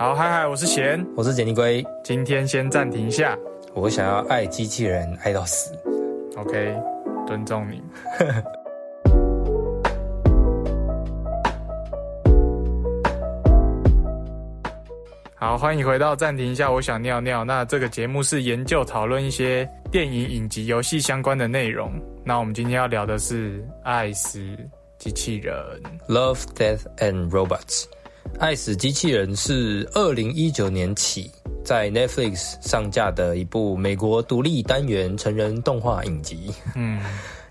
好，嗨嗨，我是贤，我是简尼龟。今天先暂停一下，我想要爱机器人爱到死。OK，尊重你。好，欢迎回到暂停一下，我想尿尿。那这个节目是研究讨论一些电影、影集、游戏相关的内容。那我们今天要聊的是爱死机器人。Love, Death and Robots，爱死机器人是二零一九年起在 Netflix 上架的一部美国独立单元成人动画影集，嗯，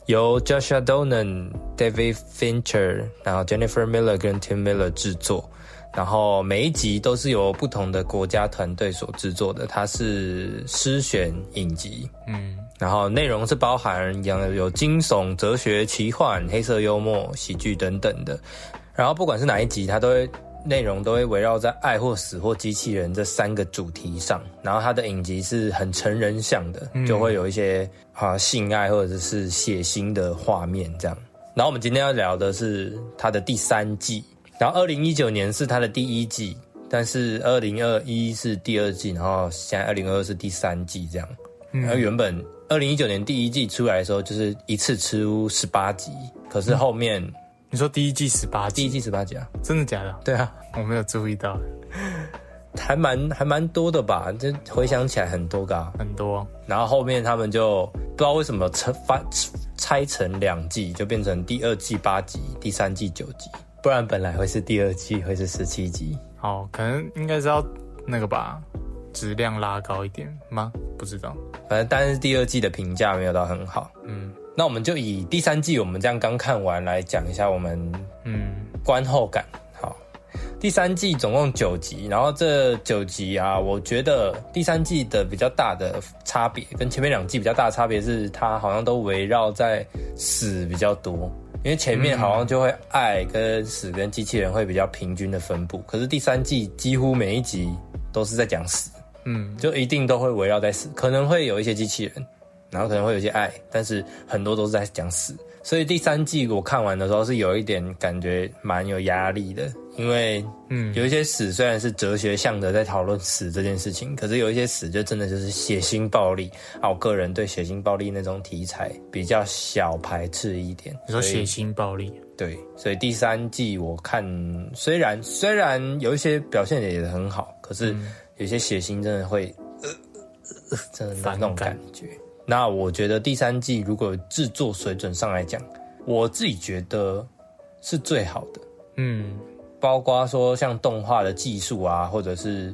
由 Joshua Donan、David Fincher，然后 Jennifer Miller 跟 Tim Miller 制作。然后每一集都是由不同的国家团队所制作的，它是诗选影集，嗯，然后内容是包含有有惊悚、哲学、奇幻、黑色幽默、喜剧等等的。然后不管是哪一集，它都会内容都会围绕在爱或死或机器人这三个主题上。然后它的影集是很成人向的，就会有一些啊性爱或者是血腥的画面这样。然后我们今天要聊的是它的第三季。然后二零一九年是它的第一季，但是二零二一是第二季，然后现在二零二二是第三季这样。然后原本二零一九年第一季出来的时候，就是一次出十八集，可是后面、你说第一季十八集，第一季十八集啊，真的假的？对啊，我没有注意到，还蛮还蛮多的吧？这回想起来很多个、啊。很多。然后后面他们就不知道为什么拆翻拆成两季，就变成第二季八集，第三季九集。不然本来会是第二季会是十七集。哦，可能应该是要那个吧，质量拉高一点吗？不知道。反正但是第二季的评价没有到很好。嗯那我们就以第三季我们这样刚看完来讲一下我们嗯观后感。好，第三季总共九集，然后这九集啊，我觉得第三季的比较大的差别，跟前面两季比较大的差别是，它好像都围绕在死比较多。因为前面好像就会爱跟死跟机器人会比较平均的分布，可是第三季几乎每一集都是在讲死，嗯，就一定都会围绕在死，可能会有一些机器人，然后可能会有些爱，但是很多都是在讲死。所以第三季我看完的时候是有一点感觉蛮有压力的，因为嗯有一些死虽然是哲学向的在讨论死这件事情，可是有一些死就真的就是血腥暴力啊。我个人对血腥暴力那种题材比较小排斥一点。你说血腥暴力，对，所以第三季我看虽然虽然有一些表现也很好，可是有些血腥真的会呃呃真的那种感觉。那我觉得第三季如果制作水准上来讲，我自己觉得是最好的，嗯包括说像动画的技术啊，或者是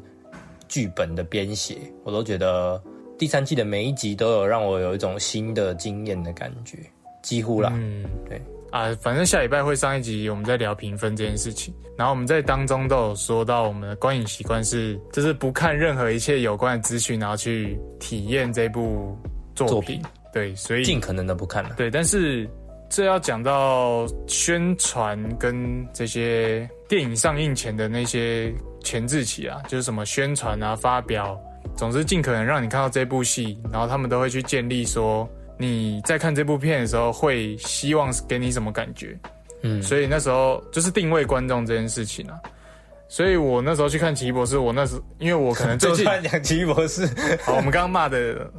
剧本的编写，我都觉得第三季的每一集都有让我有一种新的经验的感觉，几乎啦。嗯，对啊，反正下礼拜会上一集，我们在聊评分这件事情。然后我们在当中都有说到，我们的观影习惯是，就是不看任何一切有关的资讯，然后去体验这部作。品对，所以尽可能的不看了。对，但是这要讲到宣传跟这些电影上映前的那些前置期啊，就是什么宣传啊、发表，总之尽可能让你看到这部戏，然后他们都会去建立说你在看这部片的时候会希望给你什么感觉。嗯，所以那时候就是定位观众这件事情啊。所以我那时候去看《奇异博士》，我那时因为我可能最就近 算讲奇异博士，好，我们刚刚骂的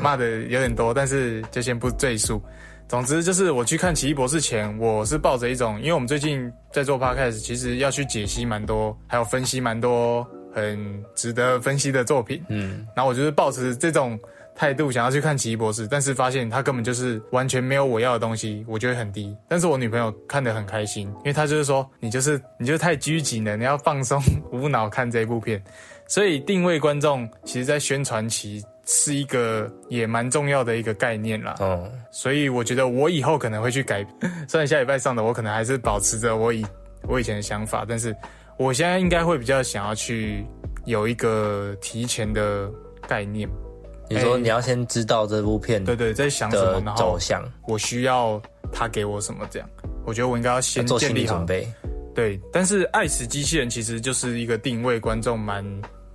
骂的有点多，但是就先不赘述。总之就是我去看《奇异博士》前，我是抱着一种，因为我们最近在做 podcast，其实要去解析蛮多，还有分析蛮多很值得分析的作品。嗯，然后我就是抱持这种态度想要去看《奇异博士》，但是发现他根本就是完全没有我要的东西，我觉得很低。但是我女朋友看得很开心，因为她就是说你就是你就是太拘谨了，你要放松无脑看这部片。所以定位观众，其实在宣传期是一个也蛮重要的一个概念啦。哦，所以我觉得我以后可能会去改，虽然下礼拜上的我可能还是保持着我以我以前的想法，但是我现在应该会比较想要去有一个提前的概念。你说哎你要先知道这部片对对，在想什么，然后走向，我需要他给我什么，这样，我觉得我应该要先做建立好心理准。备。对，但是《爱死机器人》其实就是一个定位观众蛮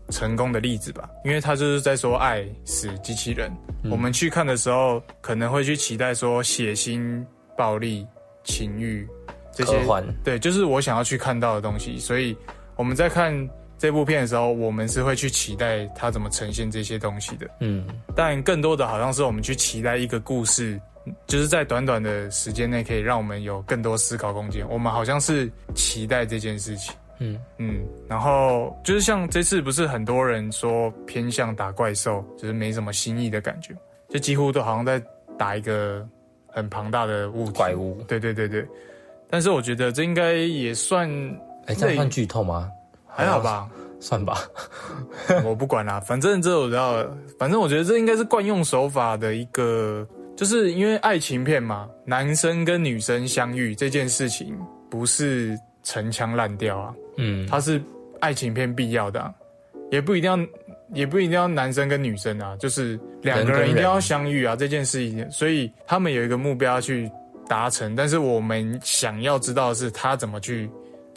成功的例子吧，因为他就是在说爱死机器人。我们去看的时候，可能会去期待说血腥、暴力、情欲这些对，就是我想要去看到的东西。所以我们在看这部片的时候，我们是会去期待它怎么呈现这些东西的。嗯，但更多的好像是我们去期待一个故事，就是在短短的时间内可以让我们有更多思考空间。我们好像是期待这件事情。嗯嗯，然后就是像这次不是很多人说偏向打怪兽，就是没什么新意的感觉，就几乎都好像在打一个很庞大的物体怪物。对对对对，但是我觉得这应该也算哎，这样算剧透吗？还好吧，算吧，我不管啦，反正这我知道，反正我觉得这应该是惯用手法的一个，就是因为爱情片嘛，男生跟女生相遇这件事情不是陈腔滥调啊，嗯，它是爱情片必要的啊、也不一定要，也不一定要男生跟女生啊，就是两个人一定要相遇啊，这件事情，所以他们有一个目标要去达成，但是我们想要知道的是他怎么去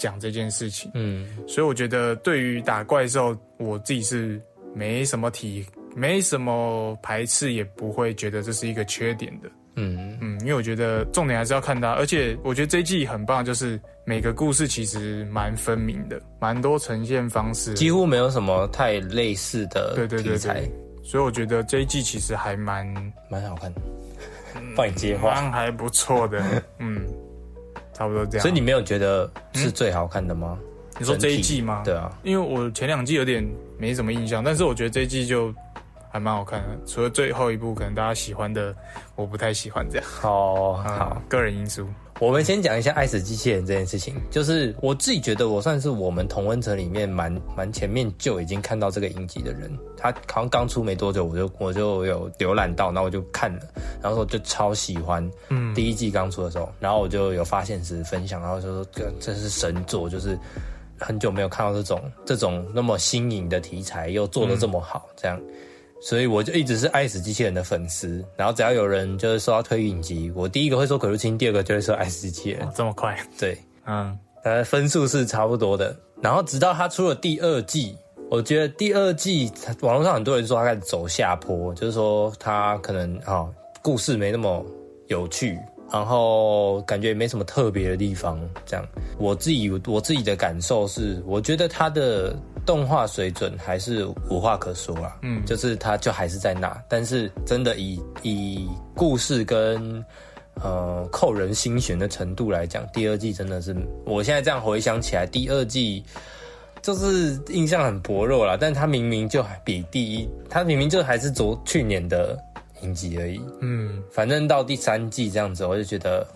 讲这件事情。嗯。所以我觉得对于打怪兽，我自己是没什么体，没什么排斥，也不会觉得这是一个缺点的。嗯。嗯，因为我觉得重点还是要看它，而且我觉得这一季很棒，就是每个故事其实蛮分明的，蛮多呈现方式，几乎没有什么太类似的对对对题材。对，，所以我觉得这一季其实还蛮蛮好看的。帮你接话，蛮还不错的，嗯，差不多这样。所以你没有觉得是最好看的吗？你说这一季吗？对啊，因为我前两季有点没什么印象，但是我觉得这一季就还蛮好看的，除了最后一部可能大家喜欢的，我不太喜欢这样。好好。啊，个人因素。我们先讲一下爱死机器人这件事情，就是我自己觉得我算是我们同温层里面蛮蛮前面就已经看到这个影集的人，他好像刚出没多久，我就 我就有浏览到，然后我就看了，然后我就超喜欢，嗯第一季刚出的时候，然后我就有发现时分享，然后就说这这是神作，就是很久没有看到这种这种那么新颖的题材，又做的这么好，这样。所以我就一直是爱死机器人的粉丝，然后只要有人就是说要推影集，我第一个会说可入侵，第二个就会说爱死机器人哦，，这么快？对，嗯呃，分数是差不多的。然后直到他出了第二季，我觉得第二季网络上很多人说他开始走下坡，就是说他可能啊、哦故事没那么有趣，然后感觉也没什么特别的地方。这样，我自己我自己的感受是，我觉得他的动画水准还是无话可说啦。嗯就是它就还是在那，但是真的以以故事跟呃扣人心弦的程度来讲，第二季真的是，我现在这样回想起来，第二季就是印象很薄弱啦，但它明明就还比第一，它明明就还是昨去年的影集而已。嗯，反正到第三季这样子，我就觉得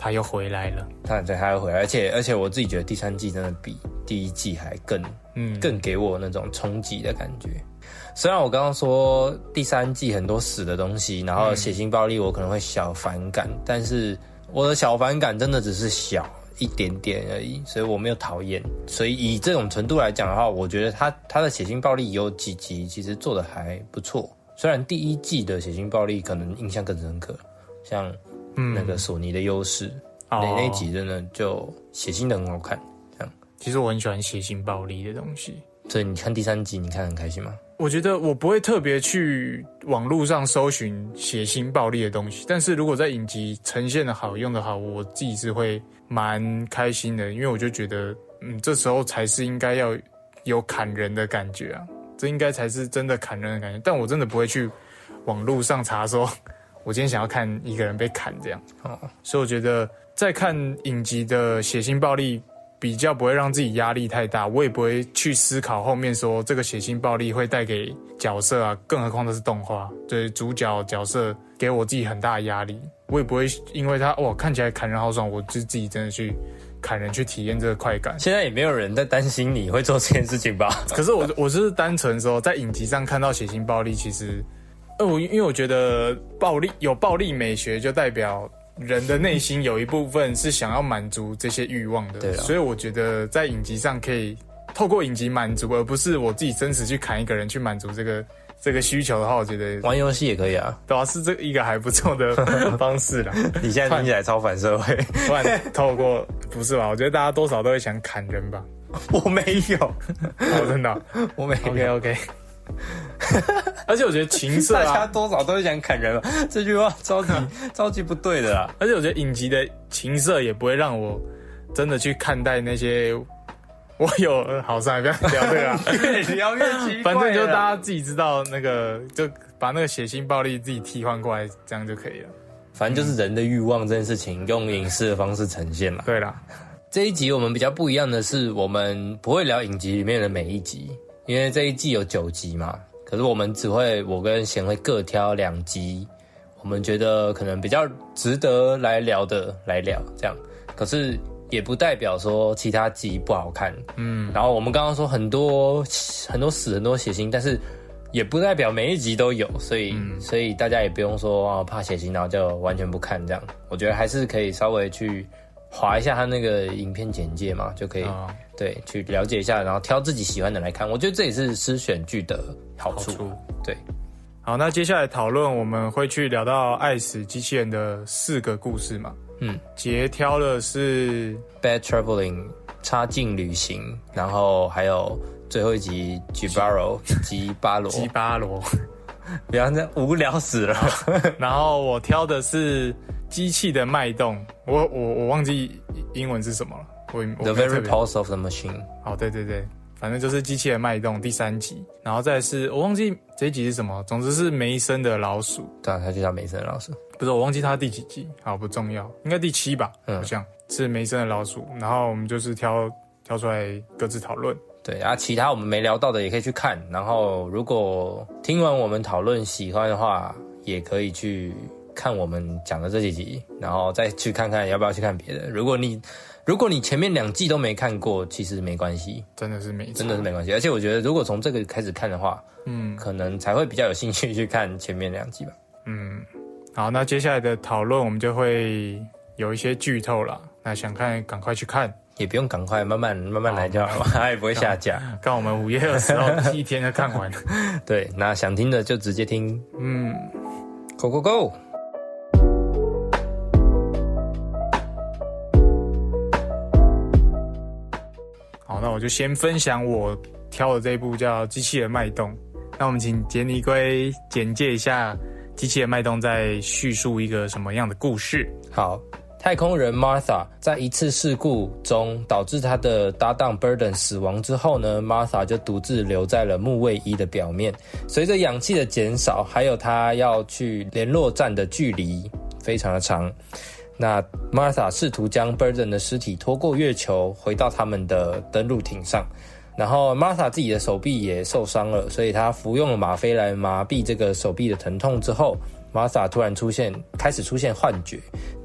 他又回来了。他对他又回来，而且而且我自己觉得第三季真的比第一季还更嗯，更给我那种冲击的感觉。虽然我刚刚说第三季很多死的东西，然后血腥暴力我可能会小反感，但是我的小反感真的只是小一点点而已，所以我没有讨厌。所以以这种程度来讲的话，我觉得他他的血腥暴力有几集其实做的还不错。虽然第一季的血腥暴力可能印象更深刻，像嗯那个索尼的优势，哦那那一集真的就血腥的很好看。这样，其实我很喜欢血腥暴力的东西。所以你看第三集，你看很开心吗？我觉得我不会特别去网络上搜寻血腥暴力的东西，但是如果在影集呈现的好、用的好，我自己是会蛮开心的，因为我就觉得，嗯，这时候才是应该要有砍人的感觉啊，这应该才是真的砍人的感觉。但我真的不会去网络上查说，我今天想要看一个人被砍这样。哦，所以我觉得在看影集的血腥暴力比较不会让自己压力太大，我也不会去思考后面说这个血腥暴力会带给角色啊，更何况这是动画，对主角角色给我自己很大的压力，我也不会因为他哇看起来砍人好爽，我就自己真的去砍人去体验这个快感。现在也没有人在担心你会做这件事情吧？可是我我是单纯说，在影集上看到血腥暴力，其实，呃，我因为我觉得暴力有暴力美学，就代表人的内心有一部分是想要满足这些欲望的，对啊所以我觉得在影集上可以透过影集满足，而不是我自己真实去砍一个人去满足这个这个需求的话，我觉得玩游戏也可以啊。对啊，是这一个还不错的 方式啦。你现在听起来超反社会，不然透过不是吧？我觉得大家多少都会想砍人吧。我没有，哦，真的哦、我没 OK。OK。而且我觉得情色大家啊，多少都是想砍人吧？这句话超级 超级不对的啦。而且我觉得影集的情色也不会让我真的去看待那些我有好算了，不要聊这个啊。越聊越奇反正就大家自己知道那个，就把那个血腥暴力自己替换过来，这样就可以了。反正就是人的欲望这件事情，用影视的方式呈现了。对啦，这一集我们比较不一样的是，我们不会聊影集里面的每一集，因为这一季有九集嘛。可是我们只会我跟贤会各挑两集，我们觉得可能比较值得来聊的来聊，这样。可是也不代表说其他集不好看，嗯。然后我们刚刚说很多很多死很多血腥，但是也不代表每一集都有，所以所以大家也不用说啊怕血腥，然后就完全不看这样。我觉得还是可以稍微去划一下他那个影片简介嘛，就可以、啊对去了解一下，然后挑自己喜欢的来看。我觉得这也是诗选剧的好处。好处。对，好，那接下来讨论我们会去聊到爱死机器人的四个故事嘛。嗯，杰挑的是 Bad Traveling 差劲旅行，然后还有最后一集 Gibaro 吉巴罗，吉巴罗，不要再无聊死了。然后我挑的是机器的脉动，我我我忘记英文是什么了。我我 The very pulse of the machine。好，对对对，反正就是机器的脉动第三集，然后再是我忘记这一集是什么，总之是梅森的老鼠，对啊，它就叫梅森的老鼠。不是我忘记它第几集，好不重要，应该第七吧，嗯好像是梅森的老鼠，然后我们就是挑挑出来各自讨论。对啊，其他我们没聊到的也可以去看。然后如果听完我们讨论喜欢的话，也可以去看我们讲的这几集，然后再去看看要不要去看别的。如果你如果你前面两季都没看过，其实没关系，真的是没真的是没关系。而且我觉得，如果从这个开始看的话，嗯可能才会比较有兴趣去看前面两集吧。嗯，好，那接下来的讨论我们就会有一些剧透了，那想看赶快去看，也不用赶快，慢慢慢慢来就好了，它也不会下架。看我们五月二十号一天就看完了。对，那想听的就直接听嗯，，Go Go Go！好，那我就先分享我挑的这一部叫《机器人脉动》。那我们请杰尼龟简介一下《机器人脉动》在叙述一个什么样的故事？好，太空人 Martha 在一次事故中导致她的搭档 Burden 死亡之后呢，Martha 就独自留在了木卫一的表面。随着氧气的减少，还有她要去联络站的距离非常的长，那 Martha 试图将 Burden 的尸体拖过月球，回到他们的登陆艇上。然后 Martha 自己的手臂也受伤了，所以她服用了吗啡来麻痹这个手臂的疼痛之后，Martha 突然出现，开始出现幻觉。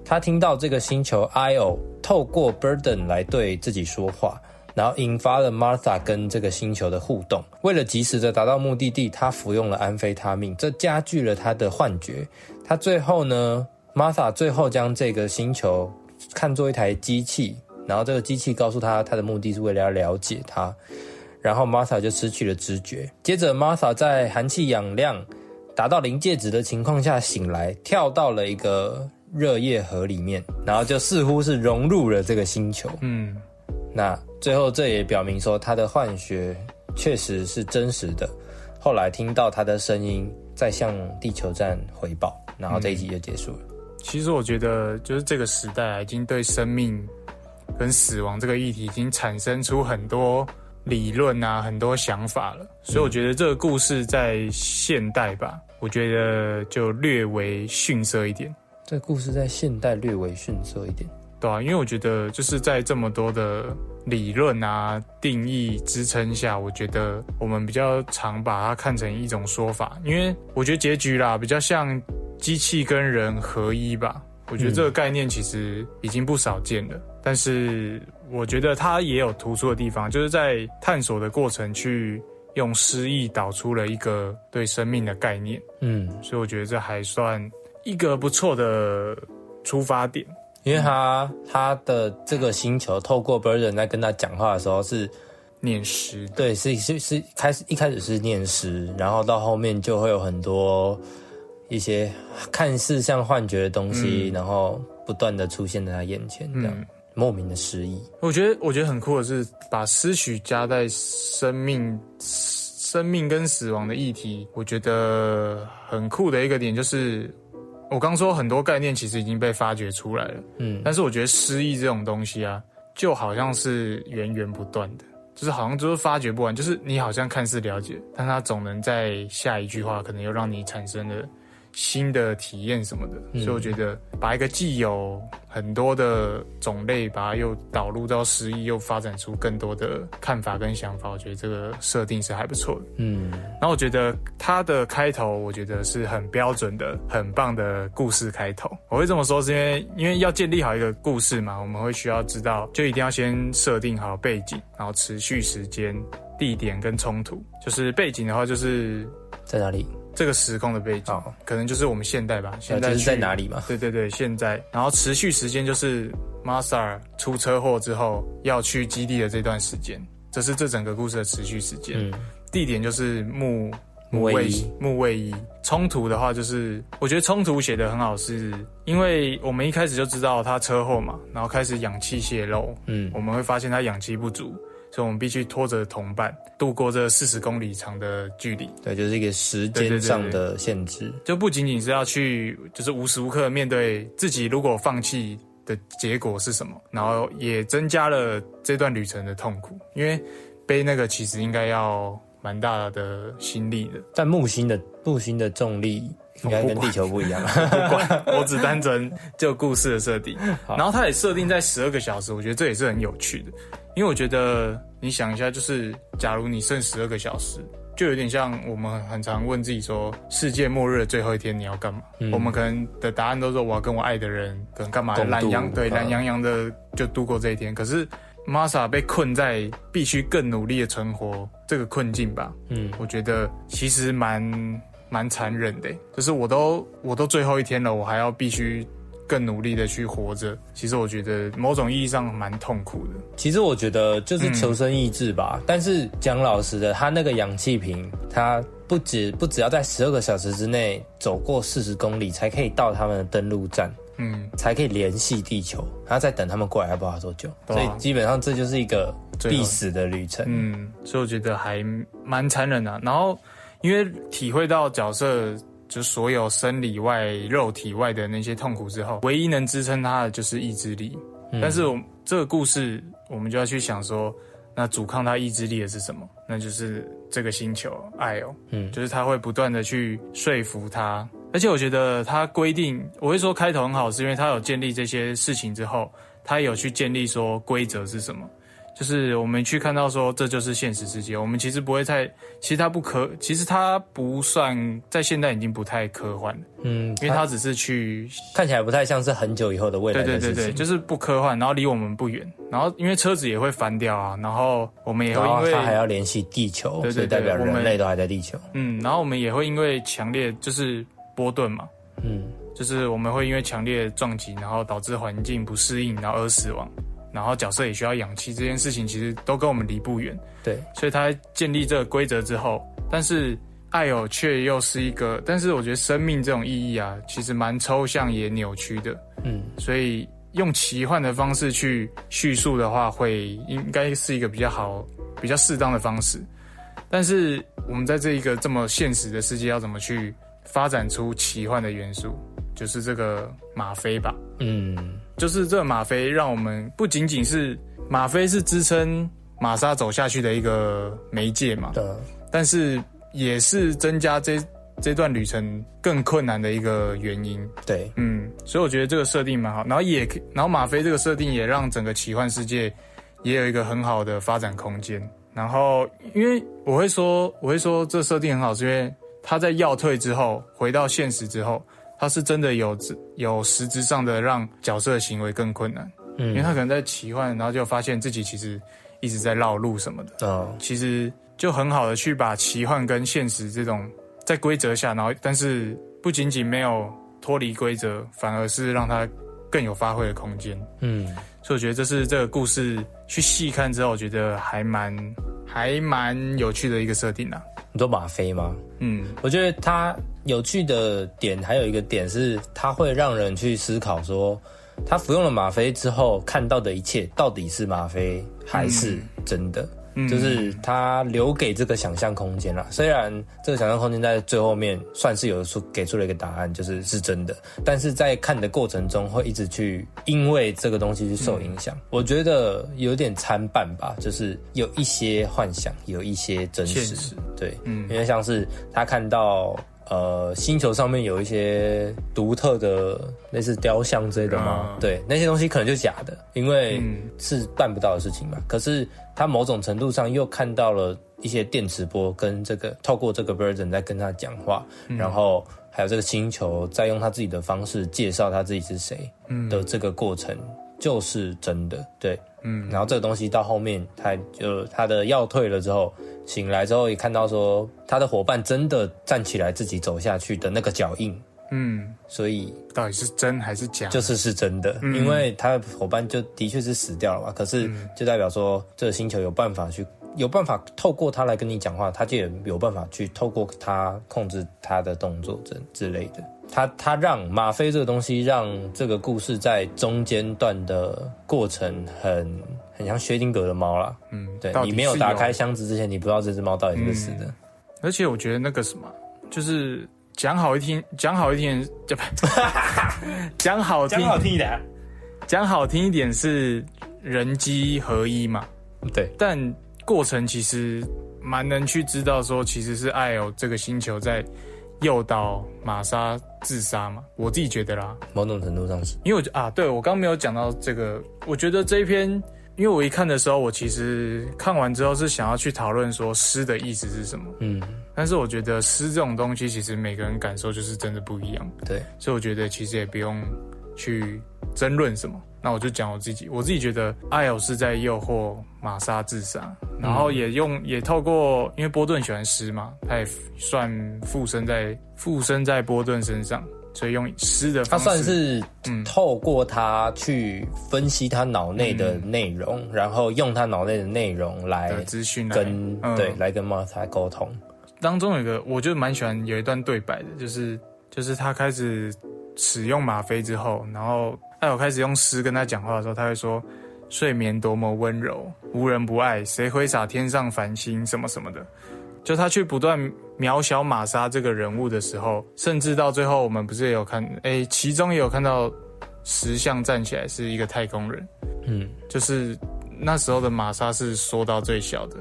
她听到这个星球 Io 透过 Burden 来对自己说话，然后引发了 Martha 跟这个星球的互动。为了及时的达到目的地，她服用了安非他命，这加剧了她的幻觉。她最后呢，Martha 最后将这个星球看作一台机器，然后这个机器告诉她，她的目的是为了要了解她。然后 Martha 就失去了知觉。接着 Martha 在寒气氧量达到临界值的情况下醒来，跳到了一个热液河里面，然后就似乎是融入了这个星球。嗯，那最后这也表明说，他的幻觉确实是真实的。后来听到他的声音，在向地球站回报，然后这一集就结束了。其实我觉得，就是这个时代啊，已经对生命跟死亡这个议题已经产生出很多理论啊，很多想法了。所以我觉得这个故事在现代吧，我觉得就略微逊色一点。这故事在现代略微逊色一点。对啊，因为我觉得就是在这么多的理论啊、定义支撑下，我觉得我们比较常把它看成一种说法，因为我觉得结局啦比较像机器跟人合一吧。我觉得这个概念其实已经不少见了，但是我觉得它也有突出的地方，就是在探索的过程去用诗意导出了一个对生命的概念，嗯，所以我觉得这还算一个不错的出发点。因为他他的这个星球透过 Burden 在跟他讲话的时候是，念诗对，是是是开始一开始是念诗，然后到后面就会有很多一些看似像幻觉的东西，然后不断的出现在他眼前，这样、嗯。莫名的失忆。我觉得，我觉得很酷的是，把诗曲加在生命、生命跟死亡的议题，我觉得很酷的一个点就是，我刚说很多概念其实已经被发掘出来了，嗯，但是我觉得失忆这种东西啊，就好像是源源不断的，就是好像就是发掘不完，就是你好像看似了解，但他总能在下一句话可能又让你产生了新的体验什么的。所以我觉得把一个既有很多的种类，把它又导入到诗意，又发展出更多的看法跟想法，我觉得这个设定是还不错的。嗯，然后我觉得它的开头，我觉得是很标准的、很棒的故事开头。我会这么说，是因为因为要建立好一个故事嘛，我们会需要知道，就一定要先设定好背景，然后持续时间、地点跟冲突。就是背景的话，就是在哪里？这个时空的背景，哦可能就是我们现代吧。现在去在哪里嘛？对对对，现在，然后持续时间就是 Masa 出车祸之后要去基地的这段时间，这是这整个故事的持续时间。嗯，地点就是木木卫木卫一。冲突的话，就是我觉得冲突写的很好，是因为我们一开始就知道他车祸嘛，然后开始氧气泄漏，嗯我们会发现他氧气不足，所以我们必须拖着同伴度过这四十公里长的距离。对，就是一个时间上的限制。就不仅仅是要去，就是无时无刻面对自己如果放弃的结果是什么，然后也增加了这段旅程的痛苦，因为背那个其实应该要蛮大的心力的。但木星的木星的重力应该跟地球不一样。不管，我只单纯就故事的设定，然后它也设定在十二个小时，我觉得这也是很有趣的，因为我觉得你想一下，就是假如你剩十二个小时。就有点像我们很常问自己说，世界末日的最后一天你要干嘛？我们可能的答案都是我要跟我爱的人，可能干嘛懒洋对嗯懒洋洋的就度过这一天。可是 Masa 被困在必须更努力的存活这个困境吧，嗯，我觉得其实蛮蛮残忍的，就是我都我都最后一天了，我还要必须更努力的去活着。其实我觉得某种意义上蛮痛苦的。其实我觉得就是求生意志吧。但是讲老实的，他那个氧气瓶，他不止不只要在十二个小时之内走过四十公里，才可以到他们的登陆站，嗯，才可以联系地球，还要再等他们过来，还不知道多久。啊所以基本上这就是一个必死的旅程。嗯，所以我觉得还蛮残忍的啊、然后因为体会到角色就所有生理外、肉体外的那些痛苦之后，唯一能支撑他的就是意志力。但是我这个故事，我们就要去想说，那阻抗他意志力的是什么？那就是这个星球爱哦，嗯就是他会不断的去说服他。而且我觉得他规定，我会说开头很好，是因为他有建立这些事情之后，他有去建立说规则是什么。就是我们去看到说这就是现实世界，我们其实不会太，其实它不科，其实它不算在现代已经不太科幻了，嗯，因为它只是去，看起来不太像是很久以后的未来对对对。就是不科幻，然后离我们不远，然后因为车子也会翻掉啊，然后我们也会因为它还要联系地球，对对所以代表人类都还在地球。嗯，然后我们也会因为强烈就是波顿嘛，嗯，就是我们会因为强烈撞击，然后导致环境不适应，然后而死亡。然后角色也需要氧气，这件事情其实都跟我们离不远。对，所以他建立这个规则之后，但是爱有却又是一个，但是我觉得生命这种意义啊，其实蛮抽象也扭曲的。嗯，所以用奇幻的方式去叙述的话，会应该是一个比较好、比较适当的方式。但是我们在这一个这么现实的世界，要怎么去发展出奇幻的元素？就是这个吗啡吧。嗯，就是这个吗啡让我们不仅仅是吗啡是支撑玛莎走下去的一个媒介嘛，对，但是也是增加这这段旅程更困难的一个原因。对，嗯，所以我觉得这个设定蛮好，然后也可然后吗啡这个设定也让整个奇幻世界也有一个很好的发展空间。然后因为我会说我会说这设定很好，是因为他在药退之后回到现实之后。他是真的有有实质上的让角色的行为更困难，嗯，因为他可能在奇幻，然后就发现自己其实一直在绕路什么的，哦，其实就很好的去把奇幻跟现实这种在规则下，然后但是不仅仅没有脱离规则，反而是让他更有发挥的空间。嗯，所以我觉得这是这个故事去细看之后，我觉得还蛮还蛮有趣的一个设定啊。你说吗啡吗？嗯，我觉得它有趣的点还有一个点是，它会让人去思考说，他服用了吗啡之后看到的一切到底是吗啡还是真的？就是他留给这个想象空间啦。虽然这个想象空间在最后面算是有出给出了一个答案，就是是真的，但是在看的过程中会一直去因为这个东西去受影响。我觉得有点参半吧，就是有一些幻想，有一些真实。对，嗯，因为像是他看到。呃，星球上面有一些独特的类似雕像之类的吗？对，那些东西可能就假的，因为是办不到的事情嘛。可是他某种程度上又看到了一些电磁波，跟这个透过这个 version 在跟他讲话，然后还有这个星球在用他自己的方式介绍他自己是谁的这个过程，就是真的。对，嗯，然后这个东西到后面，他就他的药退了之后。醒来之后也看到说他的伙伴真的站起来自己走下去的那个脚印，嗯，所以到底是真还是假？就是是真的，因为他的伙伴就的确是死掉了嘛。可是就代表说这个星球有办法去有办法透过他来跟你讲话，他就有办法去透过他控制他的动作之之类的。他他让吗啡这个东西让这个故事在中间段的过程很。很像薛定谔的猫啦。嗯，对你没有打开箱子之前，你不知道这只猫到底是不是死的。而且我觉得那个什么，就是讲好一听，讲好一听，讲 讲好听，讲好听一点，讲好听一点是人机合一嘛？对，但过程其实蛮能去知道说，其实是艾欧这个星球在诱导玛莎自杀嘛？我自己觉得啦，某种程度上是，因为我啊，对我刚没有讲到这个，我觉得这一篇。因为我一看的时候，我其实看完之后是想要去讨论说诗的意思是什么。嗯，但是我觉得诗这种东西，其实每个人感受就是真的不一样。对，所以我觉得其实也不用去争论什么。那我就讲我自己，我自己觉得艾尔是在诱惑玛莎自杀，然后也用也透过，因为波顿喜欢诗嘛，他也算附身在附身在波顿身上。所以用诗的方式，他算是透过他去分析他脑内的内容，然后用他脑内的内容来资讯跟对来跟玛莎沟通。当中有一个，我就蛮喜欢有一段对白的，就是就是他开始使用吗啡之后，然后艾尔开始用诗跟他讲话的时候，他会说：“睡眠多么温柔，无人不爱，谁挥洒天上繁星，什么什么的。”就他去不断渺小玛莎这个人物的时候，甚至到最后，我们不是也有看，哎，其中也有看到石像站起来是一个太空人，嗯，就是那时候的玛莎是缩到最小的，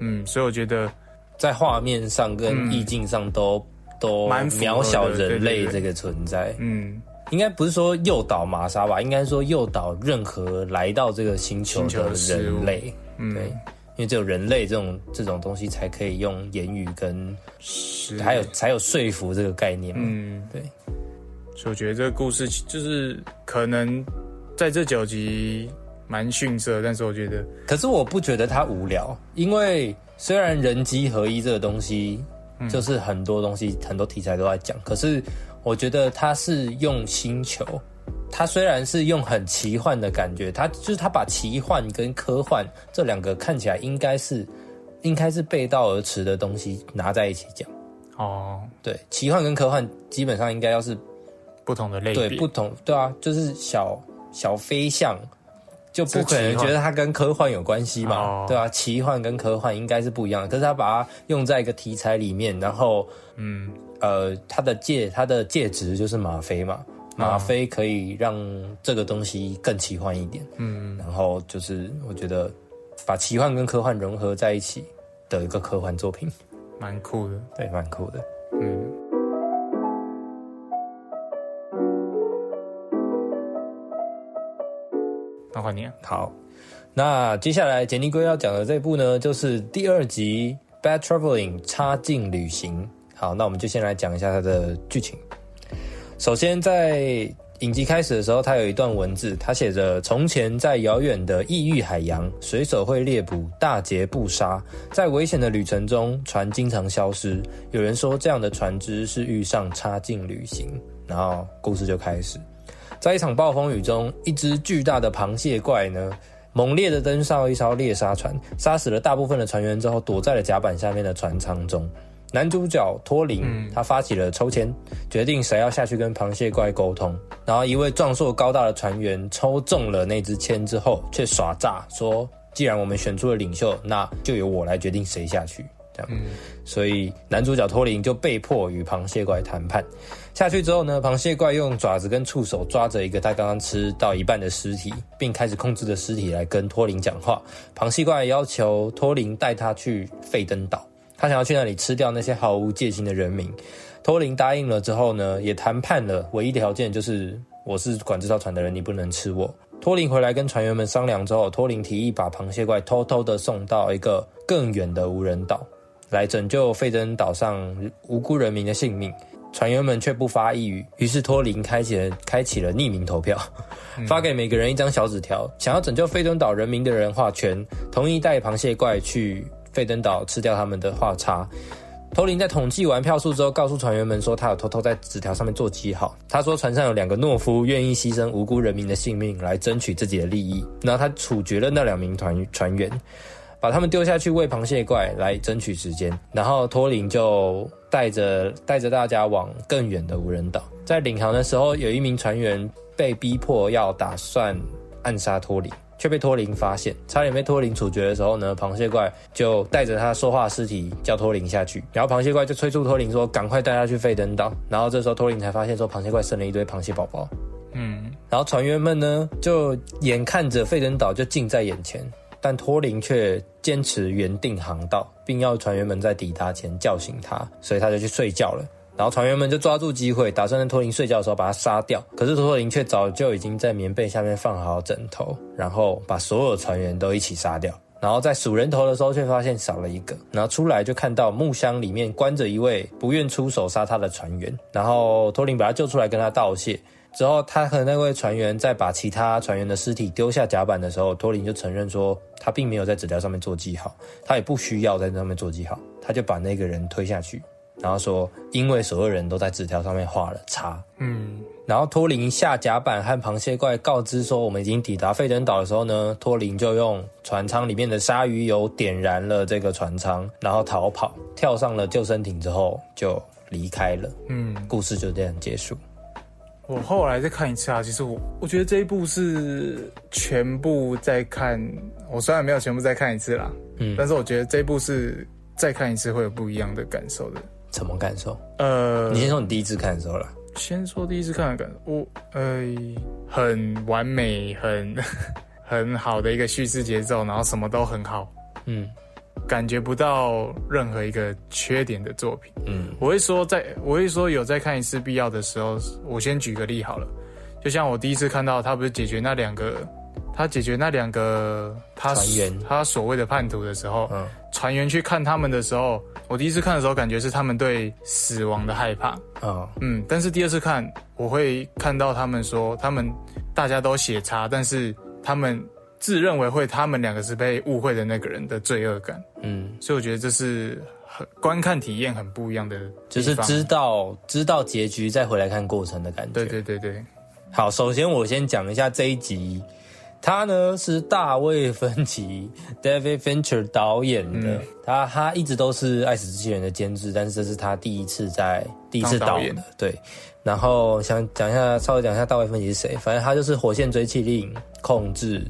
嗯，所以我觉得在画面上跟意境上都都蛮渺小人类这个存在，嗯，应该不是说诱导玛莎吧，应该说诱导任何来到这个星球的人类，对。因为只有人类这种这种东西才可以用言语跟，还有才有说服这个概念嘛。嗯，对。所以我觉得这个故事就是可能在这九集蛮逊色，但是我觉得，可是我不觉得它无聊，因为虽然人机合一这个东西，就是很多东西很多题材都在讲，可是我觉得他是用星球。他虽然是用很奇幻的感觉，他就是他把奇幻跟科幻这两个看起来应该是应该是背道而驰的东西拿在一起讲。哦，对，奇幻跟科幻基本上应该要是不同的类别，对，不同，对啊，就是小小飞象就不可能觉得它跟科幻有关系嘛，对啊，奇幻跟科幻应该是不一样的，可是它把它用在一个题材里面，然后嗯呃，它的戒它的介质就是吗啡嘛。吗啡可以让这个东西更奇幻一点，嗯，然后就是我觉得把奇幻跟科幻融合在一起的一个科幻作品，蛮酷的，对，蛮酷的，嗯。那换你好，那接下来杰尼龟要讲的这部呢，就是第二集《Bad Traveling》差劲旅行。好，那我们就先来讲一下它的剧情。首先，在影集开始的时候，它有一段文字，它写着：“从前在遥远的异域海洋，水手会猎捕，大劫不杀。在危险的旅程中，船经常消失。有人说，这样的船只是遇上差劲旅行。”然后故事就开始，在一场暴风雨中，一只巨大的螃蟹怪呢，猛烈的登上一艘猎杀船，杀死了大部分的船员之后，躲在了甲板下面的船舱中。男主角托林，他发起了抽签，决定谁要下去跟螃蟹怪沟通。然后一位壮硕高大的船员抽中了那支签之后，却耍诈说既然我们选出了领袖，那就由我来决定谁下去。这样，所以男主角托林就被迫与螃蟹怪谈判。下去之后呢，螃蟹怪用爪子跟触手抓着一个他刚刚吃到一半的尸体，并开始控制着尸体来跟托林讲话。螃蟹怪要求托林带他去费登岛，他想要去那里吃掉那些毫无戒心的人民。托林答应了之后呢，也谈判了，唯一的条件就是我是管这艘船的人，你不能吃我。托林回来跟船员们商量之后，托林提议把螃蟹怪偷偷的送到一个更远的无人岛。来拯救费登岛上无辜人民的性命，船员们却不发一语。于是托林开启了开启了匿名投票，发给每个人一张小纸条，想要拯救费登岛人民的人画圈，同意带螃蟹怪去费登岛吃掉他们的画叉。托林在统计完票数之后，告诉船员们说，他有偷偷在纸条上面做记号。他说船上有两个懦夫愿意牺牲无辜人民的性命来争取自己的利益，然后他处决了那两名团船员。把他们丢下去喂螃蟹怪来争取时间，然后托林就带着带着大家往更远的无人岛。在领航的时候，有一名船员被逼迫要打算暗杀托林，却被托林发现，差点被托林处决的时候呢，螃蟹怪就带着他说话尸体叫托林下去，然后螃蟹怪就催促托林说赶快带他去费登岛。然后这时候托林才发现说螃蟹怪生了一堆螃蟹宝宝。嗯，然后船员们呢就眼看着费登岛就近在眼前。但托林却坚持原定航道，并要船员们在抵达前叫醒他，所以他就去睡觉了。然后船员们就抓住机会，打算在托林睡觉的时候把他杀掉。可是托林却早就已经在棉被下面放好枕头，然后把所有船员都一起杀掉。然后在数人头的时候，却发现少了一个。然后出来就看到木箱里面关着一位不愿出手杀他的船员。然后托林把他救出来，跟他道谢。之后，他和那位船员在把其他船员的尸体丢下甲板的时候，托林就承认说，他并没有在纸条上面做记号，他也不需要在上面做记号，他就把那个人推下去，然后说，因为所有人都在纸条上面画了叉。嗯，然后托林下甲板和螃蟹怪告知说，我们已经抵达费登岛的时候呢，托林就用船舱里面的鲨鱼油点燃了这个船舱，然后逃跑，跳上了救生艇之后就离开了。嗯，故事就这样结束。我后来再看一次啊，其实我我觉得这一部是全部再看，我虽然没有全部再看一次啦，嗯，但是我觉得这一部是再看一次会有不一样的感受的。什么感受？呃，你先说你第一次看的时候了。先说第一次看的感受，我呃很完美，很 很好的一个叙事节奏，然后什么都很好，嗯。感觉不到任何一个缺点的作品。嗯，我会说，在我会说有再看一次必要的时候，我先举个例好了。就像我第一次看到他不是解决那两个，他解决那两个他他所谓的叛徒的时候，嗯，船员去看他们的时候，我第一次看的时候感觉是他们对死亡的害怕。啊，嗯，但是第二次看，我会看到他们说他们大家都写差，但是他们。自认为会他们两个是被误会的那个人的罪恶感，嗯，所以我觉得这是很观看体验很不一样的，就是知道知道结局再回来看过程的感觉。对对对对，好，首先我先讲一下这一集，他呢是大卫芬奇 David Fincher 导演的，他他一直都是爱死机器人的监制，但是这是他第一次在第一次导演的，对。然后想讲一下，稍微讲一下大卫芬奇是谁，反正他就是《火线追气令》控制。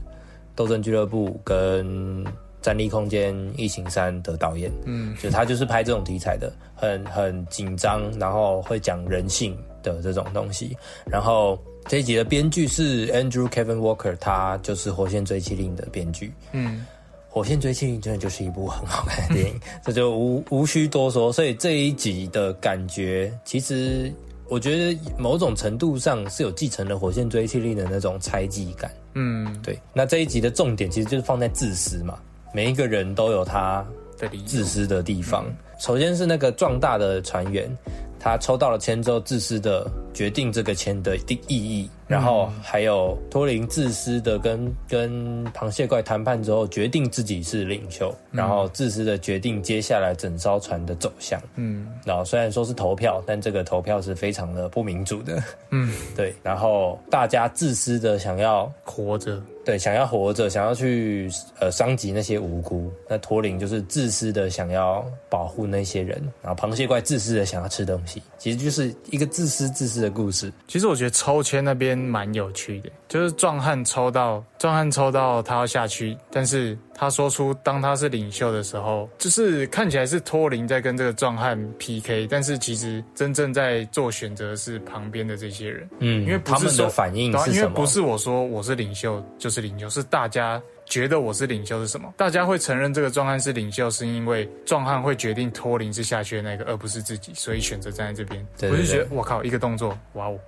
斗争俱乐部跟战力空间异形三的导演，嗯，就他就是拍这种题材的，很很紧张，然后会讲人性的这种东西。然后这一集的编剧是 Andrew Kevin Walker，他就是《火线追击令》的编剧。嗯，《火线追击令》真的就是一部很好看的电影，这就无无需多说。所以这一集的感觉，其实我觉得某种程度上是有继承了《火线追击令》的那种猜忌感。嗯，对。那这一集的重点其实就是放在自私嘛，每一个人都有他的自私的地方。首先是那个壮大的船员。他抽到了签之后，自私的决定这个签的定意义，然后还有托林自私的跟跟螃蟹怪谈判之后，决定自己是领袖，然后自私的决定接下来整艘船的走向。嗯，然后虽然说是投票，但这个投票是非常的不民主的。嗯，对。然后大家自私的想要活着。对，想要活着，想要去呃伤及那些无辜。那托林就是自私的想要保护那些人，然后螃蟹怪自私的想要吃东西，其实就是一个自私自私似的故事。其实我觉得抽签那边蛮有趣的，就是壮汉抽到壮汉抽到他要下去，但是他说出当他是领袖的时候，就是看起来是托林在跟这个壮汉 PK，但是其实真正在做选择是旁边的这些人。嗯，因为不他们的反应对啊因为？不是我说我是领袖就是领袖，是大家觉得我是领袖是什么？大家会承认这个壮汉是领袖，是因为壮汉会决定脱林是下去的那个，而不是自己，所以选择站在这边。对对我就觉得我靠，一个动作，哇哦！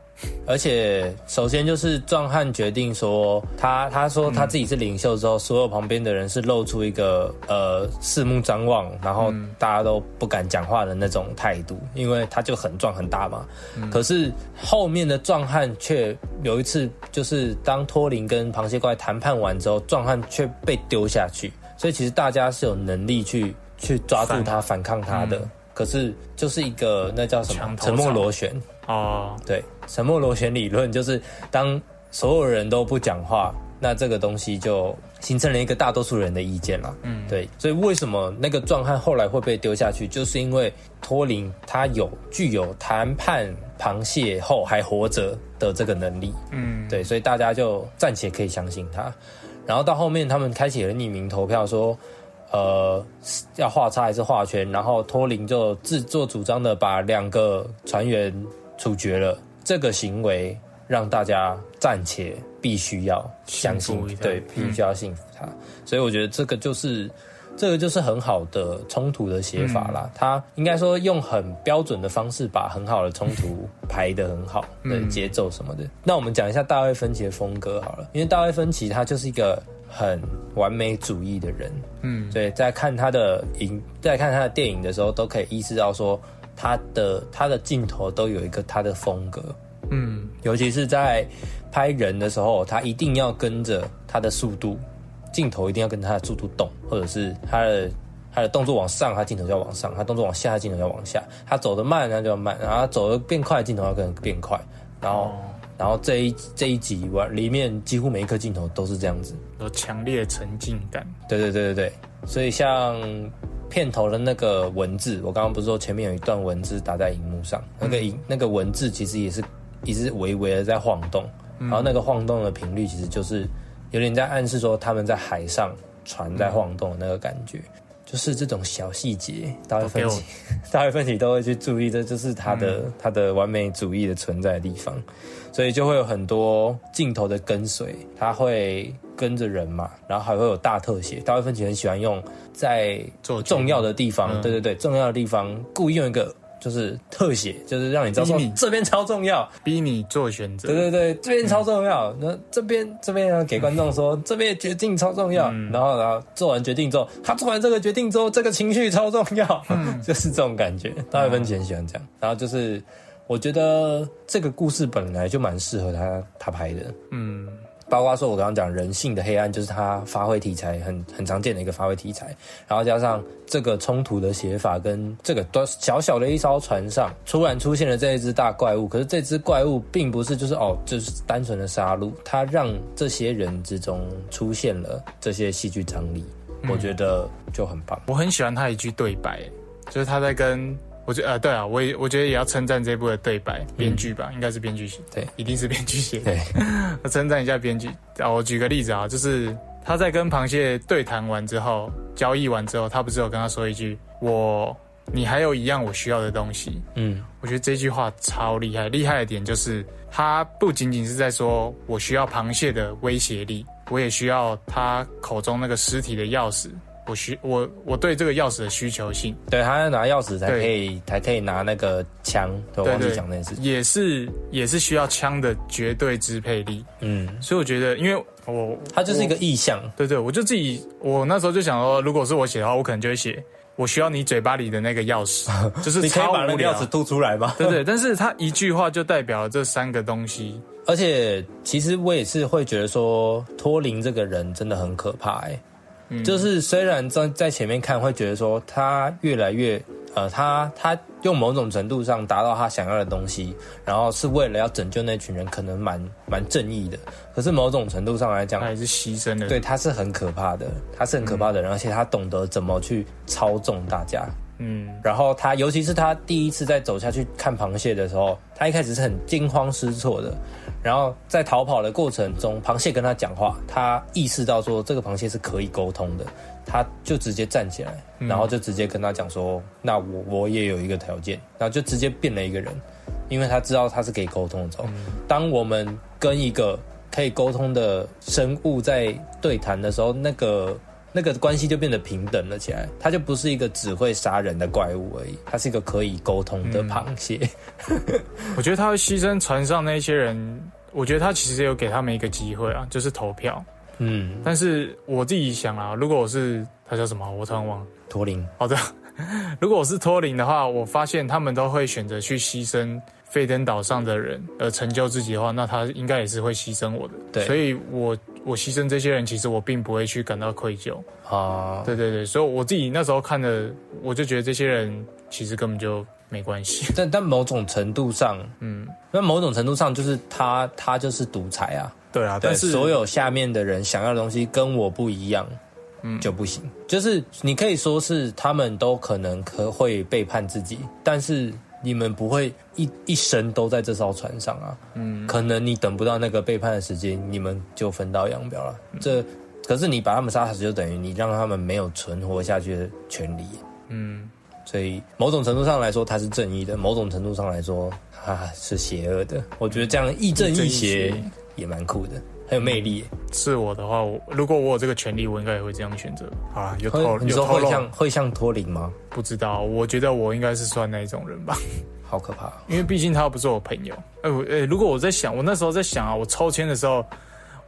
而且首先就是壮汉决定说他他说他自己是领袖之后，所有旁边的人是露出一个呃四目张望，然后大家都不敢讲话的那种态度，因为他就很壮很大嘛。可是后面的壮汉却有一次，就是当托林跟螃蟹怪谈判完之后，壮汉却被丢下去，所以其实大家是有能力去去抓住他、反抗他的。可是就是一个那叫什么沉默螺旋，哦，对，沉默螺旋理论就是当所有人都不讲话，那这个东西就形成了一个大多数人的意见了。嗯，对，所以为什么那个壮汉后来会被丢下去，就是因为托林他有具有谈判螃蟹后还活着的这个能力。嗯，对，所以大家就暂且可以相信他。然后到后面，他们开启了匿名投票，说，呃，要画叉还是画圈？然后托林就自作主张的把两个船员处决了。这个行为让大家暂且必须要相信对，必须要信服他。所以我觉得这个就是。这个就是很好的冲突的写法啦，他应该说用很标准的方式把很好的冲突排得很好，对节奏什么的。那我们讲一下大卫芬奇的风格好了，因为大卫芬奇他就是一个很完美主义的人，嗯，对，在看他的影，在看他的电影的时候，都可以意识到说他的他的镜头都有一个他的风格，嗯，尤其是在拍人的时候，他一定要跟着他的速度，镜头一定要跟他的速度动，或者是他的他的动作往上，他镜头就要往上；他动作往下，他镜头就要往下。他走得慢，他就要慢；然后他走得变快，镜头要跟着变快。然后，然后这一这一集完里面几乎每一颗镜头都是这样子。有强烈沉浸感。对对对对对，所以像片头的那个文字，我刚刚不是说前面有一段文字打在荧幕上，那个影那个文字其实也是一直微微的在晃动，然后那个晃动的频率其实就是有点在暗示说他们在海上船在晃动的那个感觉。就是这种小细节，大卫芬奇，大卫芬奇都会去注意，这就是他的、他的完美主义的存在的地方，所以就会有很多镜头的跟随，它会跟着人嘛，然后还会有大特写。大卫芬奇很喜欢用在做重要的地方，嗯对对对，重要的地方故意用一个就是特写，就是让你知道说这边超重要，逼你做选择。对对对，这边超重要。那这边这边要给观众说，这边决定超重要。然后然后做完决定之后，他做完这个决定之后，这个情绪超重要，就是这种感觉。大卫芬奇很喜欢这样。然后就是，我觉得这个故事本来就蛮适合他他拍的。嗯，包括说我刚刚讲人性的黑暗，就是他发挥题材很很常见的一个发挥题材，然后加上这个冲突的写法，跟这个短小小的一艘船上突然出现了这一只大怪物，可是这只怪物并不是就是哦就是单纯的杀戮，它让这些人之中出现了这些戏剧张力，我觉得就很棒。我很喜欢他一句对白，就是他在跟我觉得呃对啊，我也我觉得也要称赞这部的对白，编剧吧，应该是编剧写，对，一定是编剧写的。对，我 称赞一下编剧。啊，我举个例子啊，就是他在跟螃蟹对谈完之后，交易完之后，他不是有跟他说一句：“我，你还有一样我需要的东西。”嗯，我觉得这句话超厉害，厉害的点就是他不仅仅是在说我需要螃蟹的威胁力，我也需要他口中那个尸体的钥匙。我需我我对这个钥匙的需求性，对，他要拿钥匙才可以才可以拿那个枪，对我忘记讲那件事。也是也是需要枪的绝对支配力。嗯，所以我觉得，因为我它就是一个我意象。对对，我就自己我那时候就想说，如果是我写的话，我可能就会写我需要你嘴巴里的那个钥匙，就是你可以把那个钥匙。吐出来吗？对对，但是他一句话就代表了这三个东西。而且，其实我也是会觉得说，托林这个人真的很可怕、欸。就是虽然在在前面看会觉得说他越来越呃，他他用某种程度上达到他想要的东西，然后是为了要拯救那群人，可能蛮蛮正义的。可是某种程度上来讲他，也是牺牲了。对他是很可怕的，他是很可怕的人，而且他懂得怎么去操纵大家。嗯，然后他，尤其是他第一次在走下去看螃蟹的时候，他一开始是很惊慌失措的。然后在逃跑的过程中，螃蟹跟他讲话，他意识到说这个螃蟹是可以沟通的，他就直接站起来，然后就直接跟他讲说：“那我我也有一个条件。”然后就直接变了一个人，因为他知道他是可以沟通的。当我们跟一个可以沟通的生物在对谈的时候，那个。那个关系就变得平等了起来，它就不是一个只会杀人的怪物而已，它是一个可以沟通的螃蟹。我觉得他会牺牲船上那些人，我觉得他其实有给他们一个机会啊，就是投票。嗯，但是我自己想啊，如果我是他叫什么，我突然忘了。托林。好的，如果我是托林的话，我发现他们都会选择去牺牲。费登岛上的人而成就自己的话，那他应该也是会牺牲我的。对，所以我我牺牲这些人，其实我并不会去感到愧疚。啊，对对对，所以我自己那时候看的，我就觉得这些人其实根本就没关系。但但某种程度上，嗯，那某种程度上就是他他就是独裁啊。对啊，但是所有下面的人想要的东西跟我不一样，嗯，就不行。就是你可以说是他们都可能可会背叛自己，但是。你们不会一一生都在这艘船上啊，嗯，可能你等不到那个背叛的时间，你们就分道扬镳了。这可是你把他们杀死，就等于你让他们没有存活下去的权利，嗯，所以某种程度上来说他是正义的，某种程度上来说他是邪恶的。我觉得这样亦正亦邪也蛮酷的。很有魅力。是我的话，我如果我有这个权利，我应该也会这样选择。啊，有托，你说会像会像托林吗？不知道，我觉得我应该是算那一种人吧。好可怕，因为毕竟他不是我朋友。哎，我哎，如果我在想，我那时候在想啊，我抽签的时候。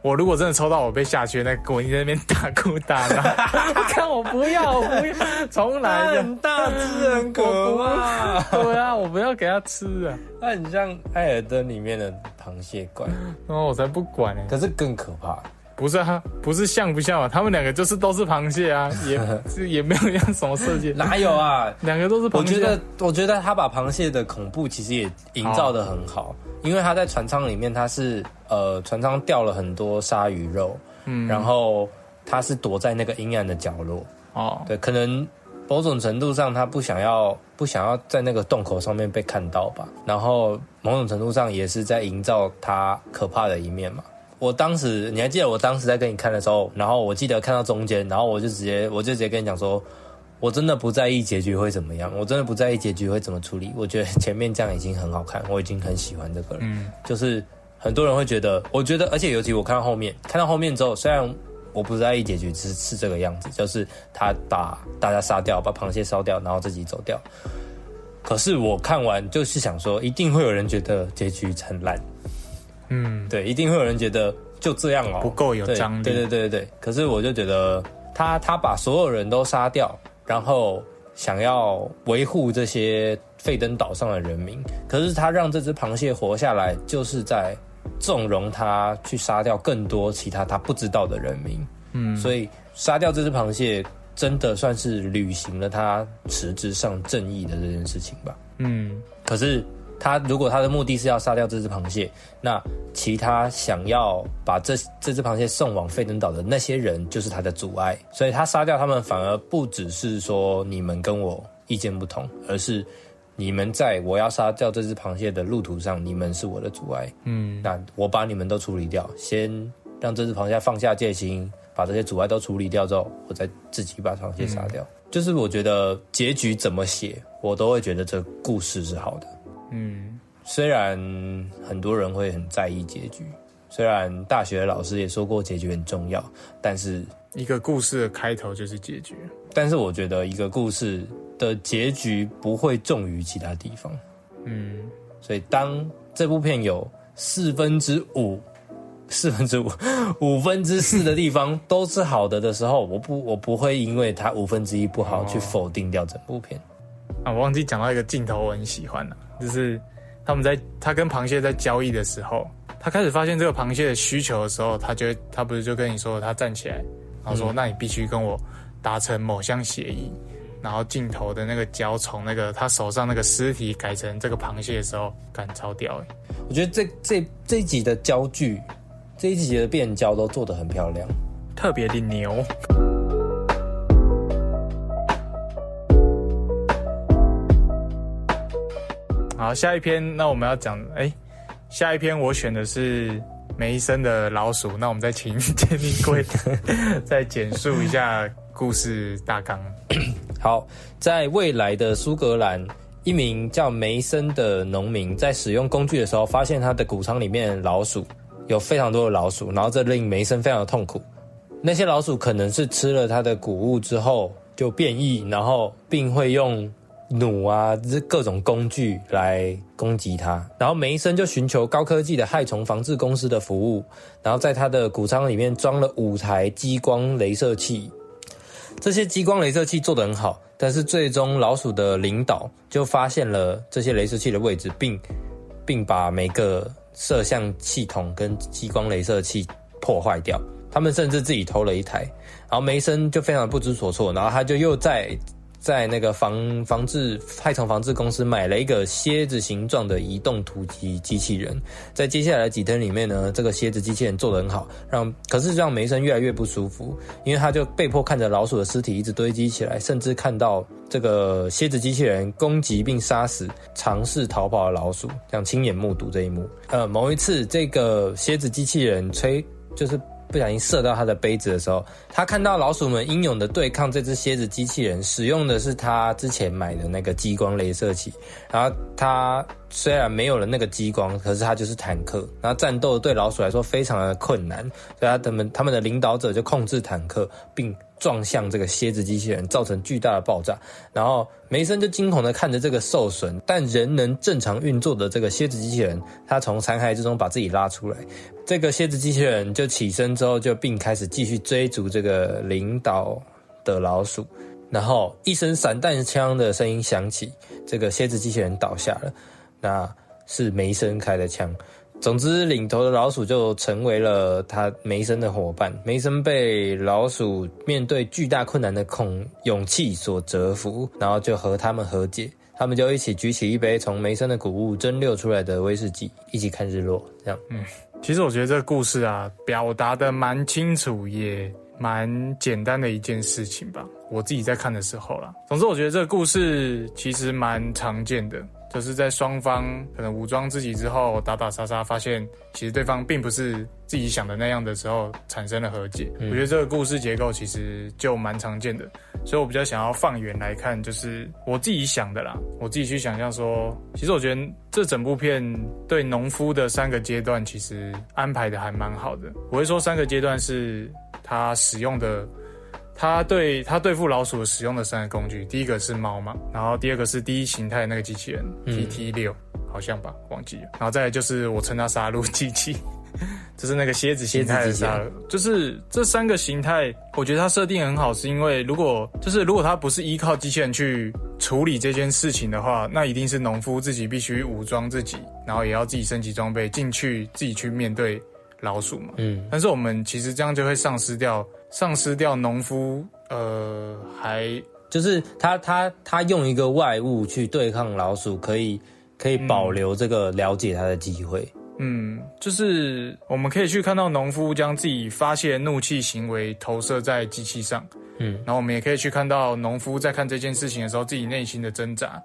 我如果真的抽到我被下去，那我在那边大哭大闹。看我不要，我不要，从来很大只，很可怕。对啊，我不要给他吃啊。它很像艾尔登里面的螃蟹怪。哦，我才不管呢。可是更可怕。不是啊，不是像不像啊？他们两个就是都是螃蟹啊，也是也没有样什么设计。哪有啊？两个都是。螃蟹。我觉得，我觉得他把螃蟹的恐怖其实也营造的很好，因为他在船舱里面，他是呃船舱掉了很多鲨鱼肉，嗯，然后他是躲在那个阴暗的角落。哦，对，可能某种程度上他不想要不想要在那个洞口上面被看到吧，然后某种程度上也是在营造他可怕的一面嘛。我当时你还记得我当时在跟你看的时候，然后我记得看到中间，然后我就直接我就直接跟你讲说，我真的不在意结局会怎么样，我真的不在意结局会怎么处理。我觉得前面这样已经很好看，我已经很喜欢这个了。嗯，就是很多人会觉得，我觉得，而且尤其我看到后面，看到后面之后，虽然我不在意结局，是是这个样子，就是他把大家杀掉，把螃蟹烧掉，然后自己走掉。可是我看完就是想说，一定会有人觉得结局很烂。嗯，对，一定会有人觉得就这样哦，不够有张力。对对对对对。可是我就觉得他他把所有人都杀掉，然后想要维护这些费登岛上的人民，可是他让这只螃蟹活下来，就是在纵容他去杀掉更多其他他不知道的人民。嗯，所以杀掉这只螃蟹，真的算是履行了他实质上正义的这件事情吧。嗯，可是。他如果他的目的是要杀掉这只螃蟹，那其他想要把这这只螃蟹送往费登岛的那些人就是他的阻碍，所以他杀掉他们反而不只是说你们跟我意见不同，而是你们在我要杀掉这只螃蟹的路途上，你们是我的阻碍。嗯，那我把你们都处理掉，先让这只螃蟹放下戒心，把这些阻碍都处理掉之后，我再自己把螃蟹杀掉。就是我觉得结局怎么写，我都会觉得这故事是好的。嗯，虽然很多人会很在意结局，虽然大学的老师也说过结局很重要，但是一个故事的开头就是结局。但是我觉得一个故事的结局不会重于其他地方。嗯，所以当这部片有四分之五、四分之五、五分之四的地方都是好的的时候，我不我不会因为它五分之一不好去否定掉整部片。啊，我忘记讲到一个镜头，我很喜欢的。就是他们在他跟螃蟹在交易的时候，他开始发现这个螃蟹的需求的时候，他就他不是就跟你说他站起来，然后说那你必须跟我达成某项协议，然后镜头的那个胶从那个他手上那个尸体改成这个螃蟹的时候，感超屌哎！我觉得这这这一集的焦距，这一集的变焦都做得很漂亮，特别的牛。好，下一篇，那我们要讲，哎，下一篇我选的是梅森的老鼠，那我们再请鉴定柜 再简述一下故事大纲。好，在未来的苏格兰，一名叫梅森的农民在使用工具的时候，发现他的谷仓里面老鼠有非常多的老鼠，然后这令梅森非常的痛苦。那些老鼠可能是吃了他的谷物之后就变异，然后并会用。弩啊，这各种工具来攻击它。然后梅森就寻求高科技的害虫防治公司的服务，然后在他的谷仓里面装了五台激光镭射器。这些激光镭射器做得很好，但是最终老鼠的领导就发现了这些镭射器的位置，并并把每个摄像系统跟激光镭射器破坏掉。他们甚至自己偷了一台，然后梅森就非常不知所措，然后他就又在。在那个防防治害虫防治公司买了一个蝎子形状的移动突击机器人，在接下来几天里面呢，这个蝎子机器人做得很好，让可是让梅森越来越不舒服，因为他就被迫看着老鼠的尸体一直堆积起来，甚至看到这个蝎子机器人攻击并杀死尝试逃跑的老鼠，这样亲眼目睹这一幕。呃，某一次这个蝎子机器人吹就是。不小心射到他的杯子的时候，他看到老鼠们英勇的对抗这只蝎子机器人，使用的是他之前买的那个激光镭射器。然后他虽然没有了那个激光，可是他就是坦克。然后战斗对老鼠来说非常的困难，所以他们他们的领导者就控制坦克，并。撞向这个蝎子机器人，造成巨大的爆炸。然后梅森就惊恐的看着这个受损但仍能正常运作的这个蝎子机器人，他从残骸之中把自己拉出来。这个蝎子机器人就起身之后，就并开始继续追逐这个个领导的老鼠。然后一声散弹枪的声音响起，这个蝎子机器人倒下了。那是梅森开的枪。总之，领头的老鼠就成为了他梅森的伙伴。梅森被老鼠面对巨大困难的恐勇气所折服，然后就和他们和解。他们就一起举起一杯从梅森的谷物蒸馏出来的威士忌，一起看日落。这样，嗯，其实我觉得这个故事啊，表达的蛮清楚，也蛮简单的一件事情吧。我自己在看的时候啦，总之我觉得这个故事其实蛮常见的。就是在双方可能武装自己之后打打杀杀，发现其实对方并不是自己想的那样的时候，产生了和解。我觉得这个故事结构其实就蛮常见的，所以我比较想要放远来看，就是我自己想的啦，我自己去想象说，其实我觉得这整部片对农夫的三个阶段其实安排的还蛮好的。我会说三个阶段是他使用的。他对他对付老鼠使用的三个工具，第一个是猫嘛，然后第二个是第一形态那个机器人 T T 六，好像吧，忘记了，然后再来就是我称它杀戮机器，就是那个蝎子形态的杀戮，就是这三个形态，我觉得它设定很好，是因为如果就是如果它不是依靠机器人去处理这件事情的话，那一定是农夫自己必须武装自己，然后也要自己升级装备进去，自己去面对老鼠嘛，嗯，但是我们其实这样就会丧失掉。丧失掉农夫，呃，还就是他他他用一个外物去对抗老鼠，可以可以保留这个了解他的机会。嗯，就是我们可以去看到农夫将自己发泄怒气行为投射在机器上，嗯，然后我们也可以去看到农夫在看这件事情的时候自己内心的挣扎。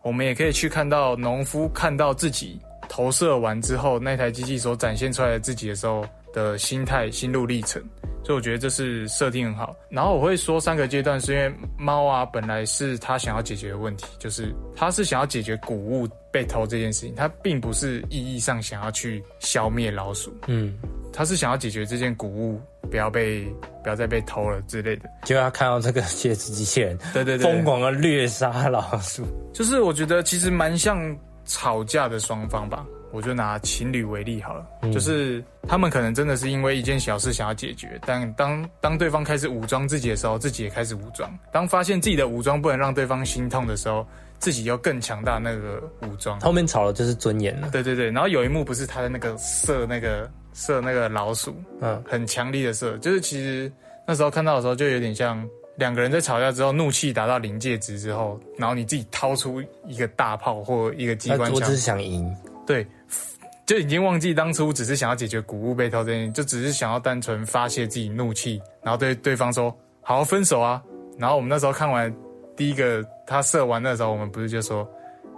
我们也可以去看到农夫看到自己投射完之后那台机器所展现出来的自己的时候的心态、心路历程。所以我觉得这是设定很好。然后我会说三个阶段，是因为猫啊本来是他想要解决的问题，就是他是想要解决谷物被偷这件事情，它并不是意义上想要去消灭老鼠。嗯，他是想要解决这件谷物不要被不要再被偷了之类的。就要看到这个 蝎子机器人，对对对，疯狂的掠杀老鼠。就是我觉得其实蛮像吵架的双方吧。我就拿情侣为例好了，就是他们可能真的是因为一件小事想要解决，但当当对方开始武装自己的时候，自己也开始武装。当发现自己的武装不能让对方心痛的时候，自己又更强大那个武装。后面吵的就是尊严了。对对对，然后有一幕不是他的那个射那个射那个老鼠，嗯，很强力的射，就是其实那时候看到的时候就有点像两个人在吵架之后，怒气达到临界值之后，然后你自己掏出一个大炮或一个机关枪，我只是想赢。对。就已经忘记当初只是想要解决谷物被偷这件事，就只是想要单纯发泄自己怒气，然后对对方说好好分手啊。然后我们那时候看完第一个他射完的时候，我们不是就说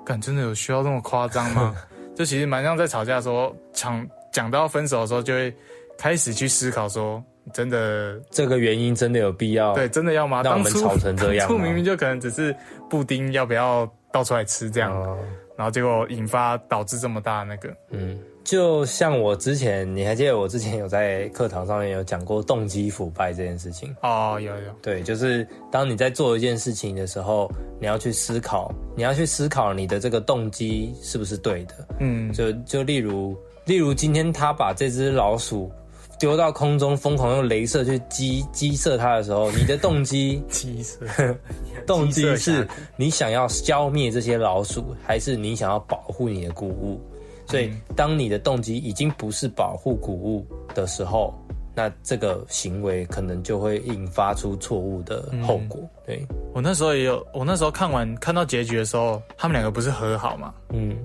感真的有需要那么夸张吗？就其实蛮像在吵架的时候，讲讲到分手的时候，就会开始去思考说，真的这个原因真的有必要？对，真的要吗？让我们当初吵成这样吗 当初明明就可能只是布丁要不要倒出来吃这样，哦然后结果引发导致这么大的那个，嗯，就像我之前，你还记得我之前有在课堂上面有讲过动机腐败这件事情？哦，有有，对，就是当你在做一件事情的时候，你要去思考，你要去思考你的这个动机是不是对的。嗯，就就例如，例如今天他把这只老鼠丢到空中，疯狂用镭射去击击射它的时候，你的动机 击射，动机是你想要消灭这些老鼠，还是你想要保护你的谷物？所以，当你的动机已经不是保护谷物的时候，那这个行为可能就会引发出错误的后果。对，我那时候也有，我那时候看完看到结局的时候，他们两个不是和好吗？嗯，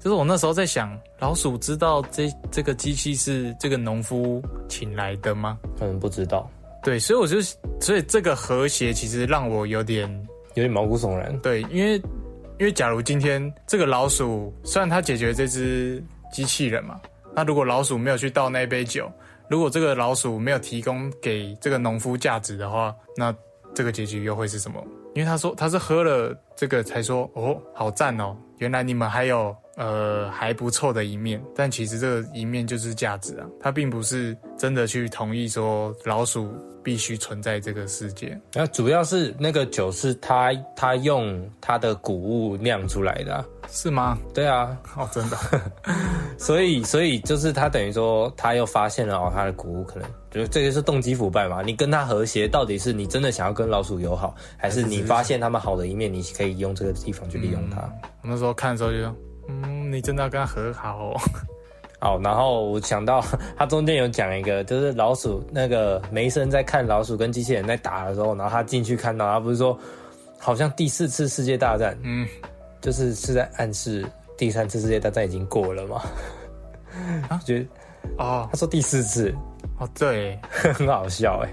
就是我那时候在想，老鼠知道这这个机器是这个农夫请来的吗？可能不知道，对，所以我就，所以这个和谐其实让我有点有点毛骨悚然。对，因为因为假如今天这个老鼠虽然它解决这只机器人嘛，那如果老鼠没有去倒那杯酒，如果这个老鼠没有提供给这个农夫价值的话，那这个结局又会是什么？因为他说他是喝了这个才说哦，好赞哦，原来你们还有呃还不错的一面，但其实这个一面就是价值啊，他并不是真的去同意说老鼠必须存在这个世界。然后主要是那个酒是他他用他的谷物酿出来的啊、是吗？对啊，哦，真的，所以所以就是他等于说他又发现了哦，他的谷物可能就是这个是动机腐败嘛？你跟他和谐，到底是你真的想要跟老鼠友好，还是你发现他们好的一面，你可以用这个地方去利用它？我那时候看的时候就说，嗯，你真的要跟他和好哦。好，然后我想到 他中间有讲一个，就是老鼠那个梅森在看老鼠跟机器人在打的时候，然后他进去看到，他不是说好像第四次世界大战，嗯，就是是在暗示第三次世界大战已经过了嘛？啊，觉得哦他说第四次哦，对，很好笑哎、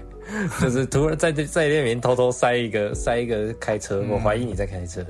就是突然在在那里面偷偷塞一个塞一个开车，我怀疑你在开车。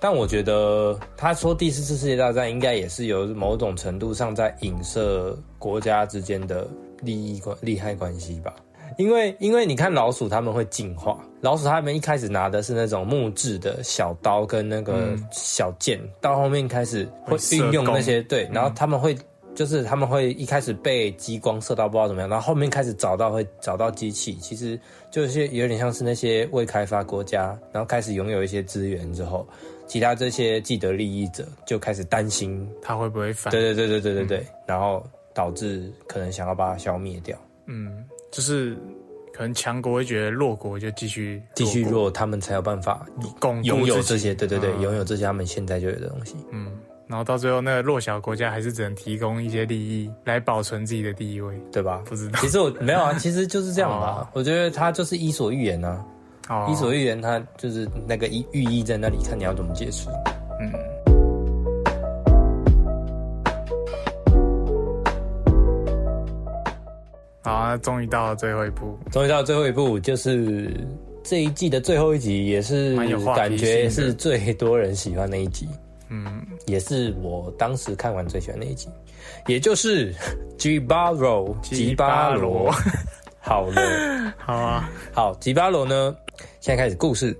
但我觉得他说第四次世界大战应该也是有某种程度上在影射国家之间的利益关利害关系吧。因为因为你看老鼠他们会进化，老鼠他们一开始拿的是那种木质的小刀跟那个小剑，到后面开始会运用那些对，然后他们会就是他们会一开始被激光射到不知道怎么样，然后后面开始找到会找到机器，其实就是有点像是那些未开发国家，然后开始拥有一些资源之后，其他这些既得利益者就开始担心，他会不会反？对对对对对对对，然后导致可能想要把它消灭掉，嗯，就是可能强国会觉得弱国就继续继续弱弱，他们才有办法国巩固拥有这些，对对对，嗯拥有这些他们现在就有的东西。嗯，然后到最后那个弱小国家还是只能提供一些利益来保存自己的地位。对吧？不知道其实我没有啊，其实就是这样吧。哦我觉得他就是伊索寓言啊，哦伊索寓言它就是那个寓寓意在那里，看你要怎么解释。嗯，好，那终于到了最后一步，终于到最后一步，就是这一季的最后一集，也是感觉是最多人喜欢那一集，嗯，也是我当时看完最喜欢那一集，也就是吉巴罗吉巴罗。好了。好啊，好，吉巴罗呢？现在开始故事。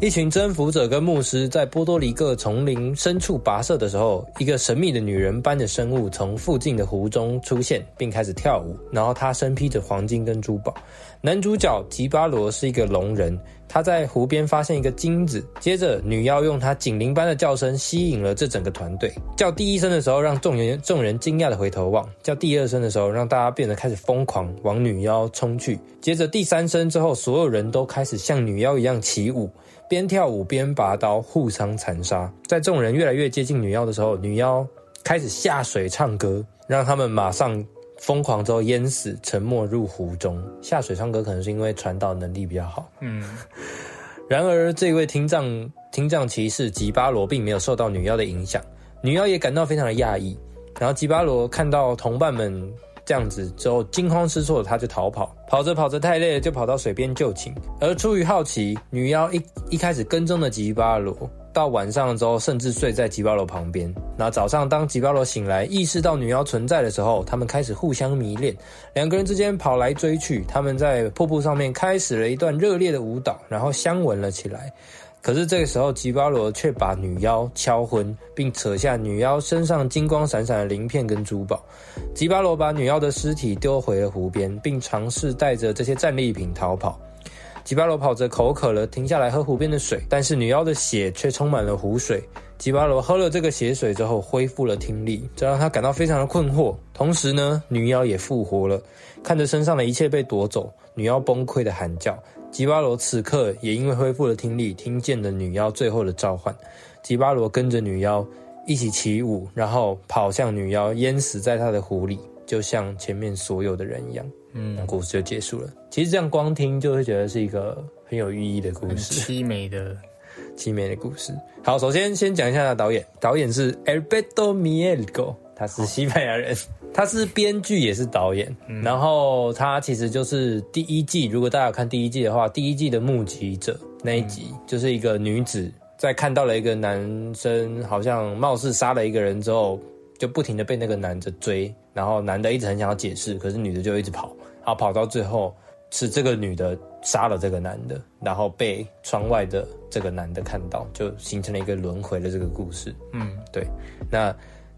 一群征服者跟牧师在波多黎各丛林深处跋涉的时候，一个神秘的女人般的生物从附近的湖中出现，并开始跳舞。然后她身披着黄金跟珠宝。男主角吉巴罗是一个聋人，他在湖边发现一个金子，接着女妖用她警铃般的叫声吸引了这整个团队。叫第一声的时候，让众人众人惊讶的回头望；叫第二声的时候，让大家变得开始疯狂往女妖冲去。接着第三声之后，所有人都开始像女妖一样起舞。边跳舞边拔刀，互相残杀。在众人越来越接近女妖的时候，女妖开始下水唱歌，让他们马上疯狂之后淹死，沉没入湖中。下水唱歌可能是因为传导能力比较好。嗯，然而，这位听障听障骑士吉巴罗并没有受到女妖的影响，女妖也感到非常的讶异。然后吉巴罗看到同伴们这样子之后，惊慌失措，他就逃跑。跑着跑着太累了，就跑到水边就寝。而出于好奇，女妖一一开始跟踪了吉巴罗，到晚上之后，甚至睡在吉巴罗旁边。那早上当吉巴罗醒来，意识到女妖存在的时候，他们开始互相迷恋，两个人之间跑来追去。他们在瀑布上面开始了一段热烈的舞蹈，然后相吻了起来。可是这个时候，吉巴罗却把女妖敲昏，并扯下女妖身上金光闪闪的鳞片跟珠宝。吉巴罗把女妖的尸体丢回了湖边，并尝试带着这些战利品逃跑。吉巴罗跑着口渴了，停下来喝湖边的水，但是女妖的血却充满了湖水。吉巴罗喝了这个血水之后，恢复了听力，这让他感到非常的困惑。同时呢，女妖也复活了，看着身上的一切被夺走，女妖崩溃的喊叫。吉巴罗此刻也因为恢复了听力，听见了女妖最后的召唤。吉巴罗跟着女妖一起起舞，然后跑向女妖，淹死在她的湖里，就像前面所有的人一样。嗯，故事就结束了。其实这样光听就会觉得是一个很有寓意的故事，凄美的 凄美的故事。好，首先先讲一下导演，导演是 Alberto Mielgo，他是西班牙人。他是编剧也是导演，然后他其实就是第一季。如果大家有看第一季的话，第一季的目击者那一集，就是一个女子在看到了一个男生好像貌似杀了一个人之后，就不停的被那个男的追，然后男的一直很想要解释，可是女的就一直跑，然后跑到最后是这个女的杀了这个男的，然后被窗外的这个男的看到，就形成了一个轮回的这个故事。嗯，对，那。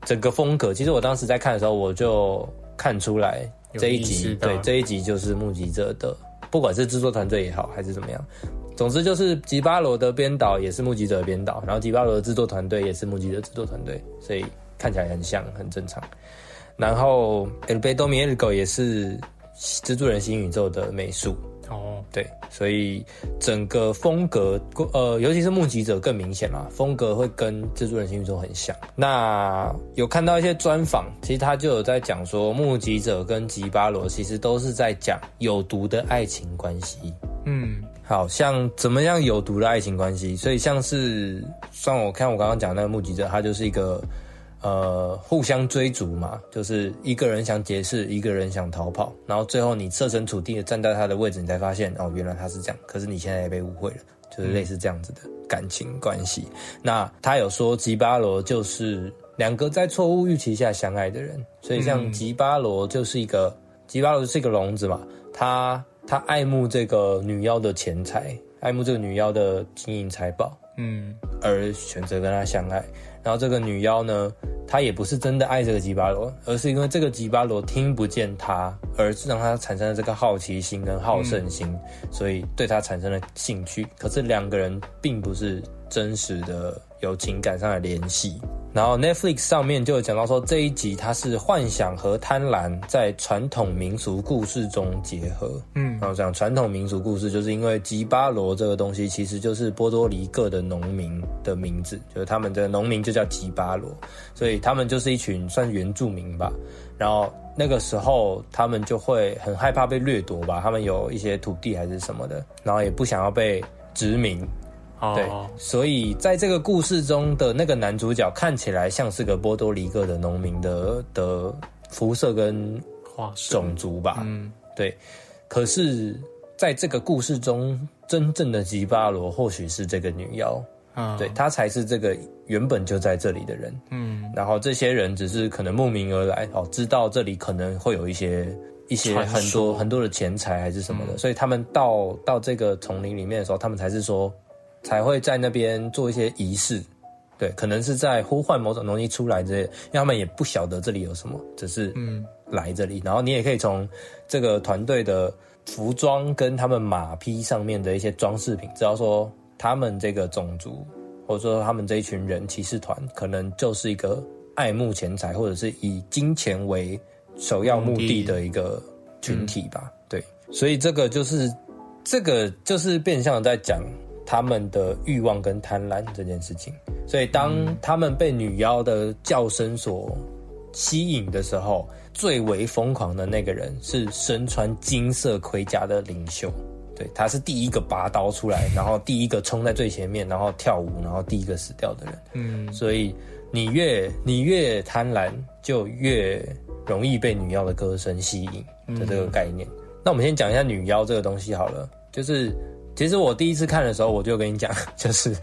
整个风格，其实我当时在看的时候，我就看出来这一集，对这一集就是目击者的，不管是制作团队也好，还是怎么样，总之就是吉巴罗的编导也是目击者的编导，然后吉巴罗的制作团队也是目击者制作团队，所以看起来很像，很正常。然后 El Bedo Miego 也是蜘蛛人新宇宙的美术。哦，对，所以整个风格，呃，尤其是目击者更明显嘛，风格会跟蜘蛛人新宇宙很像。那有看到一些专访，其实他就有在讲说，目击者跟吉巴罗其实都是在讲有毒的爱情关系。嗯，好像怎么样有毒的爱情关系？所以像是，像我看我刚刚讲那个目击者，他就是一个。呃，互相追逐嘛，就是一个人想解释，一个人想逃跑，然后最后你设身处地的站在他的位置，你才发现哦，原来他是这样。可是你现在也被误会了，就是类似这样子的感情关系。那他有说吉巴罗就是两个在错误预期下相爱的人，所以像吉巴罗就是一个吉巴罗是一个聋子嘛，他他爱慕这个女妖的钱财，爱慕这个女妖的金银财宝，嗯，而选择跟他相爱。然后这个女妖呢，她也不是真的爱这个吉巴罗，而是因为这个吉巴罗听不见她，而让她产生了这个好奇心跟好胜心，所以对她产生了兴趣。可是两个人并不是真实的有情感上的联系。然后 Netflix 上面就有讲到说，这一集它是幻想和贪婪在传统民俗故事中结合。嗯，然后讲传统民俗故事，就是因为吉巴罗这个东西其实就是波多黎各的农民的名字，就是他们的农民就叫吉巴罗，所以他们就是一群算原住民吧。然后那个时候他们就会很害怕被掠夺吧，他们有一些土地还是什么的，然后也不想要被殖民。对，所以在这个故事中的那个男主角看起来像是个波多黎各的农民的的肤色跟种族吧，嗯，对。可是在这个故事中，真正的吉巴罗或许是这个女妖，啊，对她才是这个原本就在这里的人，嗯。然后这些人只是可能慕名而来，哦，知道这里可能会有一些一些很多很多的钱财还是什么的，所以他们到到这个丛林里面的时候，他们才是说。才会在那边做一些仪式，对，可能是在呼唤某种东西出来之类，因为他们也不晓得这里有什么，只是嗯来这里。然后你也可以从这个团队的服装跟他们马匹上面的一些装饰品，知道说他们这个种族或者说他们这一群人骑士团，可能就是一个爱慕钱财或者是以金钱为首要目的的一个群体吧。对，所以这个就是这个就是变相在讲。他们的欲望跟贪婪这件事情，所以当他们被女妖的叫声所吸引的时候，最为疯狂的那个人是身穿金色盔甲的领袖。对，他是第一个拔刀出来，然后第一个冲在最前面，然后跳舞，然后第一个死掉的人。嗯，所以你越你越贪婪，就越容易被女妖的歌声吸引的这个概念。那我们先讲一下女妖这个东西好了，就是。其实我第一次看的时候，我就跟你讲，就是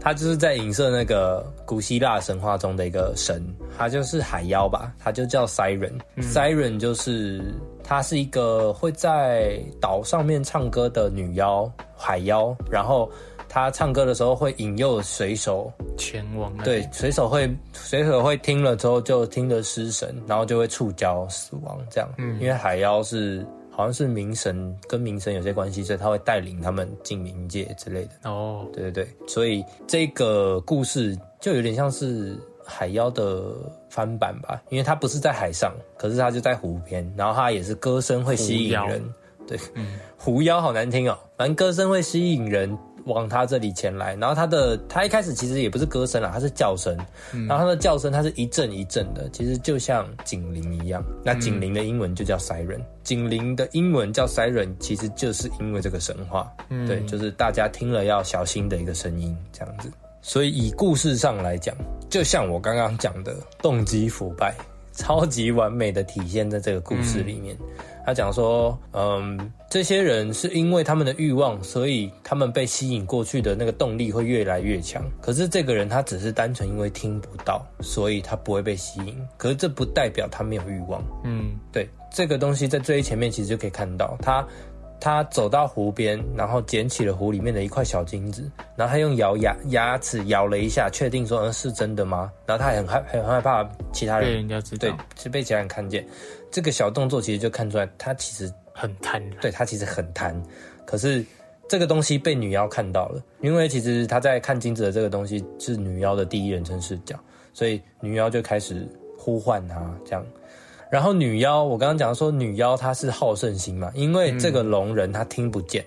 他就是在影射那个古希腊神话中的一个神，他就是海妖吧，他就叫 Siren。Siren 就是她是一个会在岛上面唱歌的女妖，海妖。然后她唱歌的时候会引诱水手，前往那对，水手会水手会听了之后就听得失神，然后就会触礁死亡这样。嗯，因为海妖是好像是冥神跟冥神有些关系，所以他会带领他们进冥界之类的。哦，对对对，所以这个故事就有点像是海妖的翻版吧，因为它不是在海上，可是它就在湖边，然后它也是歌声会吸引人。对，嗯狐妖好难听哦，反正歌声会吸引人往他这里前来。然后他的他一开始其实也不是歌声啦，他是叫声，然后他的叫声它是一阵一阵的，其实就像警铃一样。那警铃的英文就叫 siren，警铃的英文叫 siren，其实就是因为这个神话，对，就是大家听了要小心的一个声音，这样子。所以以故事上来讲，就像我刚刚讲的，动机腐败，超级完美的体现在这个故事里面。他讲说，嗯，这些人是因为他们的欲望，所以他们被吸引过去的那个动力会越来越强。可是这个人他只是单纯因为听不到，所以他不会被吸引。可是这不代表他没有欲望。嗯，对，这个东西在最前面其实就可以看到，他他走到湖边，然后捡起了湖里面的一块小金子，然后他用咬牙牙齿咬了一下，确定说，嗯，是真的吗？然后他还很害很害怕其他被人人家知道对，是被其他人看见。这个小动作其实就看出来，他其实很贪。对他其实很贪，可是这个东西被女妖看到了，因为其实他在看金子的这个东西是女妖的第一人称视角，所以女妖就开始呼唤他这样。然后女妖，我刚刚讲说女妖她是好胜心嘛，因为这个聋人他听不见，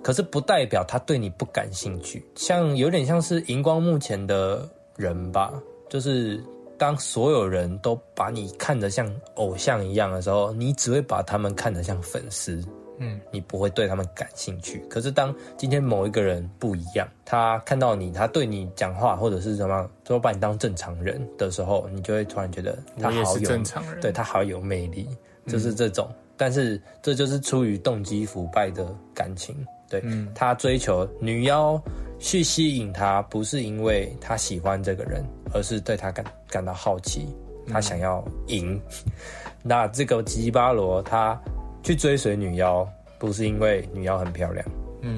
可是不代表他对你不感兴趣，像有点像是荧光幕前的人吧，就是当所有人都把你看得像偶像一样的时候，你只会把他们看得像粉丝，嗯，你不会对他们感兴趣。可是当今天某一个人不一样，他看到你，他对你讲话或者是什么，都把你当正常人的时候，你就会突然觉得他好有正常人。对他好有魅力，就是这种。但是这就是出于动机腐败的感情，对、他追求女妖去吸引他，不是因为他喜欢这个人，而是对他感感到好奇，他想要赢。那这个吉巴罗他去追随女妖，不是因为女妖很漂亮，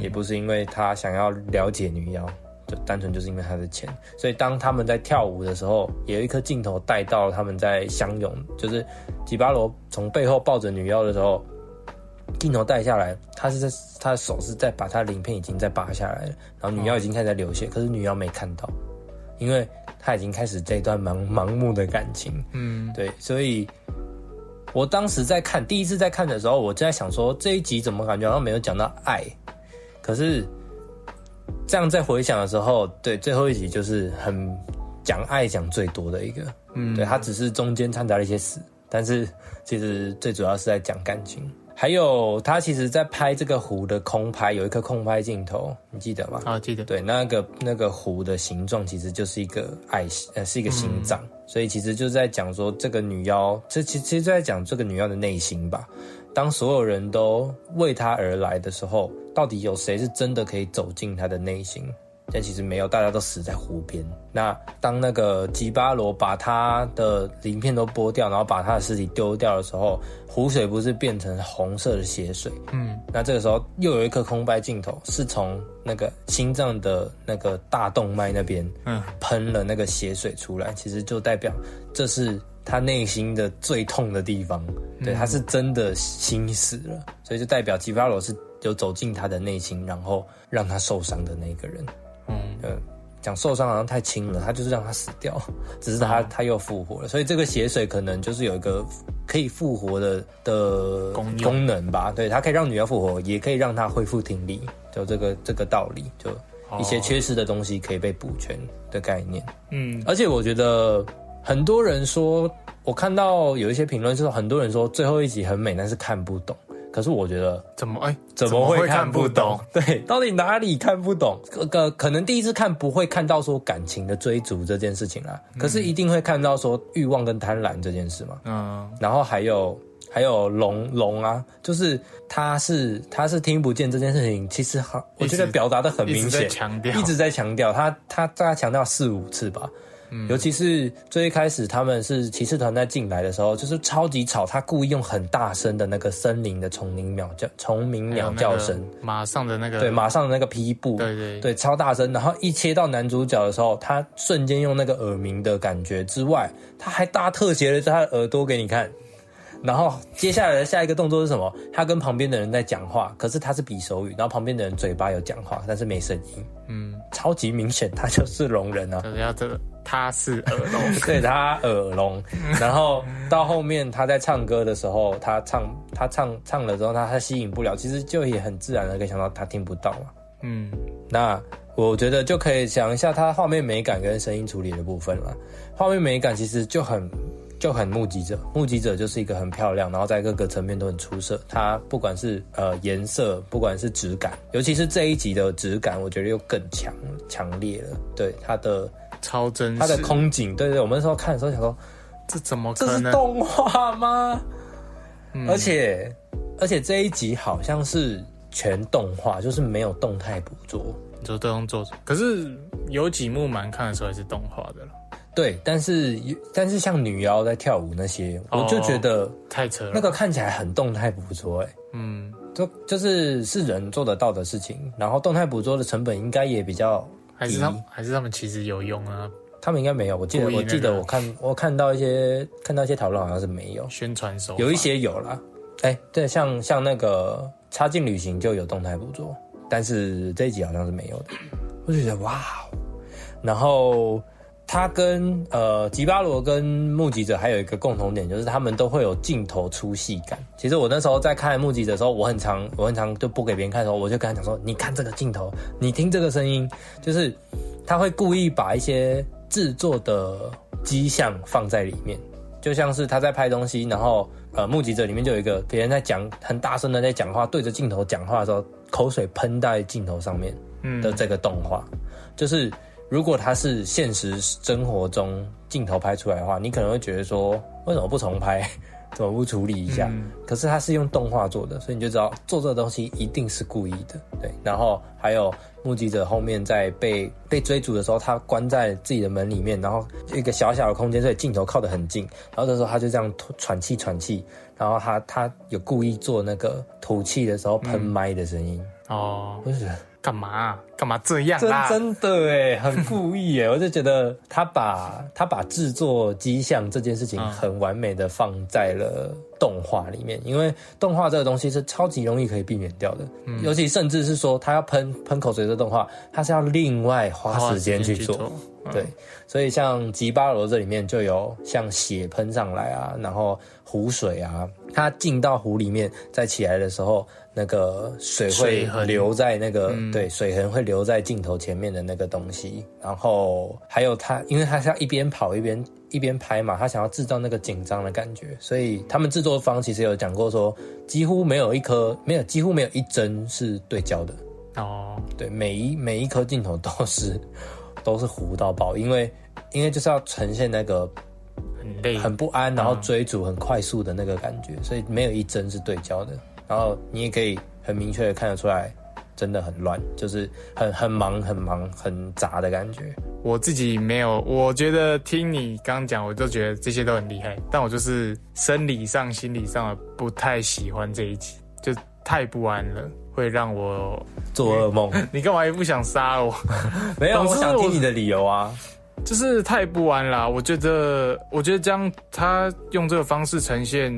也不是因为他想要了解女妖，就单纯就是因为他的钱。所以当他们在跳舞的时候，有一颗镜头带到他们在相拥，就是吉巴罗从背后抱着女妖的时候，镜头带下来，他是在他的手是在把他的鳞片已经在拔下来了，然后女妖已经开始在流血，可是女妖没看到，因为他已经开始这段盲盲目的感情。嗯，对，所以我当时在看第一次在看的时候，我就在想说这一集怎么感觉好像没有讲到爱，可是这样在回想的时候，对最后一集就是很讲爱讲最多的一个，嗯，对，它只是中间掺杂了一些死，但是其实最主要是在讲感情。还有，他其实在拍这个湖的空拍，有一颗空拍镜头，你记得吗？啊，记得。对，那个那个湖的形状其实就是一个爱心，呃，是一个心脏，所以其实就在讲说这个女妖，这其其实就在讲这个女妖的内心吧。当所有人都为她而来的时候，到底有谁是真的可以走进她的内心？但其实没有，大家都死在湖边。那当那个吉巴罗把他的鳞片都剥掉，然后把他的尸体丢掉的时候，湖水不是变成红色的血水？嗯，那这个时候又有一颗空白镜头，是从那个心脏的那个大动脉那边，嗯，喷了那个血水出来，其实就代表这是他内心的最痛的地方，对，他是真的心死了，所以就代表吉巴罗是有走进他的内心，然后让他受伤的那个人。嗯，呃，讲受伤好像太轻了，他就是让他死掉，只是他他又复活了，所以这个血水可能就是有一个可以复活的的功功能吧，对，它可以让女妖复活，也可以让她恢复听力，就这个这个道理，就一些缺失的东西可以被补全的概念。嗯，而且我觉得很多人说，我看到有一些评论是说，很多人说最后一集很美，但是看不懂。可是我觉得怎么哎，怎么会看不不懂？？对，到底哪里看不懂？可可可能第一次看不会看到说感情的追逐这件事情啦，可是一定会看到说欲望跟贪婪这件事嘛。嗯，然后还有还有龙龙啊，就是他是他是听不见这件事情，其实好，我觉得表达的很明显，强调一直在强调，他他大概强调四五次吧。尤其是最一开始他们是骑士团在进来的时候，就是超级吵，他故意用很大声的那个森林的虫鸣鸟叫虫鸣鸟叫声，马上的那个对，马上的那个劈布，对对对，超大声。然后一切到男主角的时候，他瞬间用那个耳鸣的感觉之外，他还大特写了他的耳朵给你看。然后接下来的下一个动作是什么？他跟旁边的人在讲话，可是他是比手语，然后旁边的人嘴巴有讲话，但是没声音，嗯，超级明显，他就是聋人啊。就是要这个他是耳聋，对他耳聋，然后到后面他在唱歌的时候，他唱他唱唱了之后，他他吸引不了，其实就也很自然的可以想到他听不到嘛。嗯，那我觉得就可以想一下他画面美感跟声音处理的部分了。画面美感其实就很就很目击者，目击者就是一个很漂亮，然后在各个层面都很出色。它不管是呃颜色，不管是质感，尤其是这一集的质感，我觉得又更强强烈了。对它的超真实。它的空景，对对，我们那时候看的时候想说，这怎么这是？动画吗？嗯而且而且这一集好像是全动画，就是没有动态捕捉。你说都用做，可是有几幕蛮看的时候也是动画的了，对，但是但是像女妖在跳舞那些，哦我就觉得太扯了。那个看起来很动态捕捉、哎，嗯，就就是是人做得到的事情，然后动态捕捉的成本应该也比较还是他们还是他们其实有用啊，他们应该没有，我记得、我记得我看我看到一些看到一些讨论好像是没有，宣传手有一些有啦，哎、对，像像那个插进旅行就有动态捕捉，但是这一集好像是没有的，我就觉得哇哦，然后他跟呃吉巴罗跟目击者还有一个共同点，就是他们都会有镜头粗细感。其实我那时候在看目击者的时候，我很常我很常就播给别人看的时候，我就跟他讲说，你看这个镜头，你听这个声音，就是他会故意把一些制作的迹象放在里面。就像是他在拍东西，然后呃，目击者里面就有一个别人在讲很大声的在讲话，对着镜头讲话的时候，口水喷在镜头上面嗯的这个动画，就是如果它是现实生活中镜头拍出来的话，你可能会觉得说，为什么不重拍？怎么不处理一下？嗯可是它是用动画做的，所以你就知道做这个东西一定是故意的。对，然后还有目击者后面在被被追逐的时候，他关在自己的门里面，然后一个小小的空间，所以镜头靠得很近，然后这时候他就这样喘气喘气，然后他他有故意做那个吐气的时候喷麦的声音，哦，我就觉得干嘛啊干嘛这样真啊？真的哎，很故意哎，我就觉得他把他把制作迹象这件事情很完美的放在了动画里面，因为动画这个东西是超级容易可以避免掉的，尤其甚至是说他要喷喷口水的动画，他是要另外花时间去做。嗯。对，所以像吉巴罗这里面就有像血喷上来啊，然后湖水啊，它进到湖里面再起来的时候，那个水会留在那个、对水痕会留在镜头前面的那个东西，然后还有它，因为它是要一边跑一边一边拍嘛，他想要制造那个紧张的感觉，所以他们制作方其实有讲过说，几乎没有一颗没有几乎没有一帧是对焦的，哦，对，每一每一颗镜头都是都是糊到爆，因为因为就是要呈现那个很累，很不安，然后追逐很快速的那个感觉，所以没有一帧是对焦的。然后你也可以很明确的看得出来，真的很乱，就是很很忙、很忙、很杂的感觉。我自己没有，我觉得听你刚刚讲，我就觉得这些都很厉害，但我就是生理上、心理上不太喜欢这一集，就太不安了，会让我。做噩梦，你干嘛也不想杀我？没有，我想我听你的理由啊。就是太不安啦。我觉得，我觉得这样他用这个方式呈现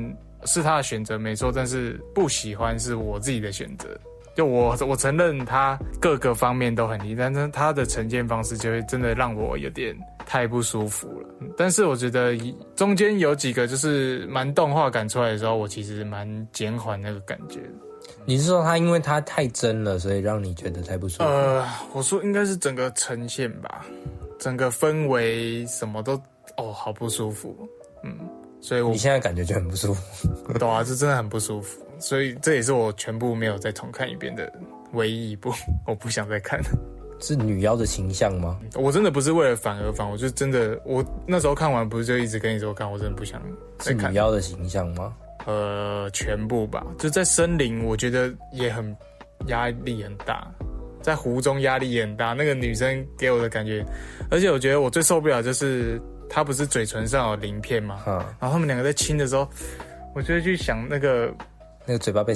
是他的选择没错，但是不喜欢是我自己的选择。就我我承认他各个方面都很厉害，但是他的呈现方式就会真的让我有点太不舒服了。嗯但是我觉得中间有几个就是蛮动画感出来的时候，我其实蛮减缓那个感觉的。你是说它因为它太真了，所以让你觉得太不舒服？呃，我说应该是整个呈现吧，整个氛围什么都哦，好不舒服。嗯，所以我你现在感觉就很不舒服。懂啊，这真的很不舒服。所以这也是我全部没有再重看一遍的唯一一部，我不想再看。是女妖的形象吗？我真的不是为了反而反，我就真的，我那时候看完不是就一直跟你说看，我真的不想再看是女。妖的形象吗？呃，全部吧。就在森林，我觉得也很压力很大，在湖中压力也很大。那个女生给我的感觉，而且我觉得我最受不了就是她不是嘴唇上有鳞片吗？嗯，然后他们两个在亲的时候，我就会去想那个那个嘴巴被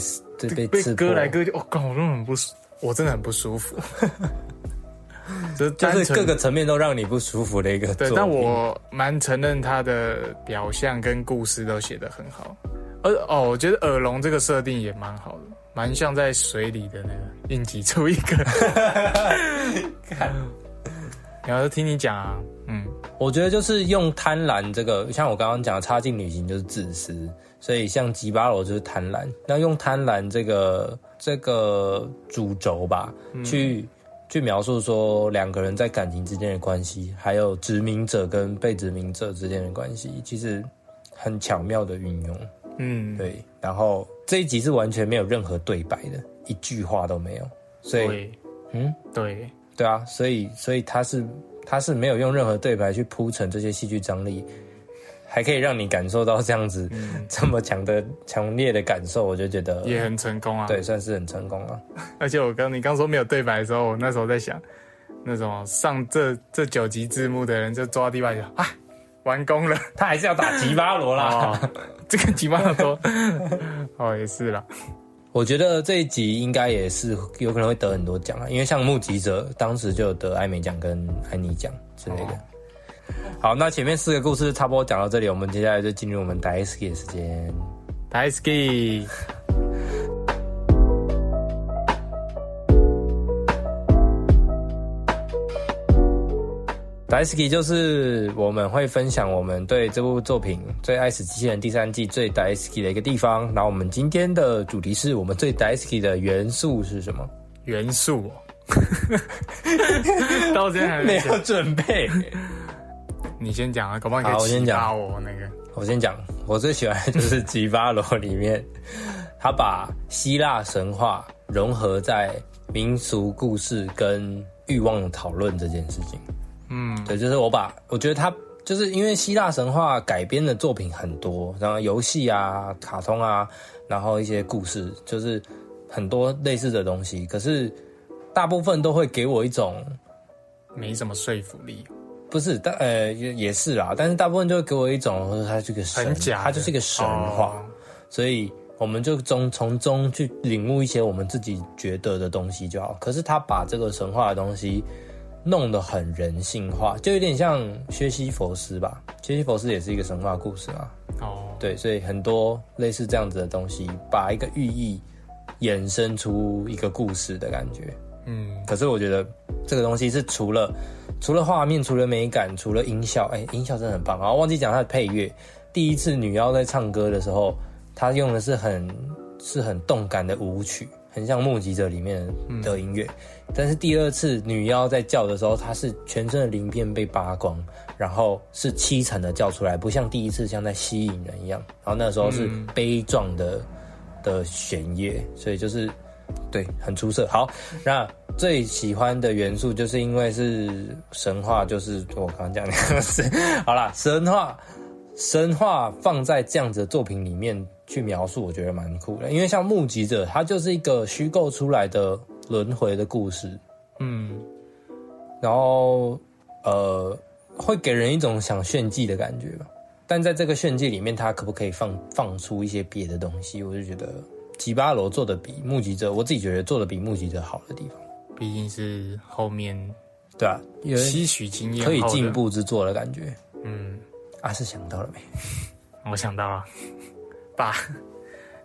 被被割来割去，我、靠，我真的很不舒，我真的很不舒服。就是就是各个层面都让你不舒服的一个对，但我蛮承认他的表象跟故事都写得很好。而哦，我觉得耳聋这个设定也蛮好的，蛮像在水里的那个硬挤出一个。然后听你讲啊，嗯，我觉得就是用贪婪这个，像我刚刚讲的差劲旅行就是自私，所以像吉巴罗就是贪婪。那用贪婪这个这个主轴吧，去去描述说两个人在感情之间的关系，还有殖民者跟被殖民者之间的关系，其实很巧妙的运用。嗯，对，然后这一集是完全没有任何对白的，一句话都没有。所以，嗯，对，对啊，所以所以他是他是没有用任何对白去铺陈这些戏剧张力，还可以让你感受到这样子、这么强的强烈的感受，我就觉得也很成功啊。对，算是很成功了。而且我刚你刚说没有对白的时候，我那时候在想，那种上这这九集字幕的人就抓到地板就啊，完工了。他还是要打吉巴罗啦。哦，这个吉巴多，哦也是啦。我觉得这一集应该也是有可能会得很多奖啊，因为像目击者当时就有得艾美奖跟安妮奖之类的。好，那前面四个故事差不多讲到这里，我们接下来就进入我们 d i s k 的时间。台 ski，大 s k 就是我们会分享我们对这部作品《最爱死机器人》第三季最大 s k 的一个地方。然后我们今天的主题是我们最大 s k 的元素是什么？元素、哦。到现在还没没有准备。你先讲啊，搞不好你可以好我先讲我那个。我先讲，我最喜欢的就是吉巴罗里面，他把希腊神话融合在民俗故事跟欲望的讨论这件事情。嗯，对，就是我把我觉得他就是因为希腊神话改编的作品很多，然后游戏啊、卡通啊，然后一些故事，就是很多类似的东西。可是大部分都会给我一种没什么说服力。不是，但呃也也是啦，但是大部分就会给我一种他这个神很，假他，就是一个神话，哦所以我们就从从中去领悟一些我们自己觉得的东西就好。可是他把这个神话的东西弄得很人性化，就有点像薛西佛斯吧。薛西佛斯也是一个神话故事嘛，哦，对，所以很多类似这样子的东西，把一个寓意衍生出一个故事的感觉。嗯，可是我觉得这个东西是除了除了画面、除了美感、除了音效，哎、音效真的很棒。然后忘记讲它的配乐，第一次女妖在唱歌的时候，她用的是很是很动感的舞曲，很像《目击者》里面的音乐。但是第二次女妖在叫的时候，她是全身的鳞片被扒光，然后是凄惨的叫出来，不像第一次像在吸引人一样。然后那时候是悲壮的、的弦乐，所以就是对很出色。好，那最喜欢的元素就是因为是神话，就是我刚刚讲的 是好啦，神话。神话放在这样子的作品里面去描述，我觉得蛮酷的。因为像《目击者》，它就是一个虚构出来的轮回的故事，嗯，然后呃，会给人一种想炫技的感觉吧。但在这个炫技里面，他可不可以放放出一些别的东西？我就觉得吉巴罗做的比目击者，我自己觉得做的比目击者好的地方，毕竟是后面对啊，有吸取经验可以进。步之作的感觉。嗯，啊，是想到了没？我想到了，爸，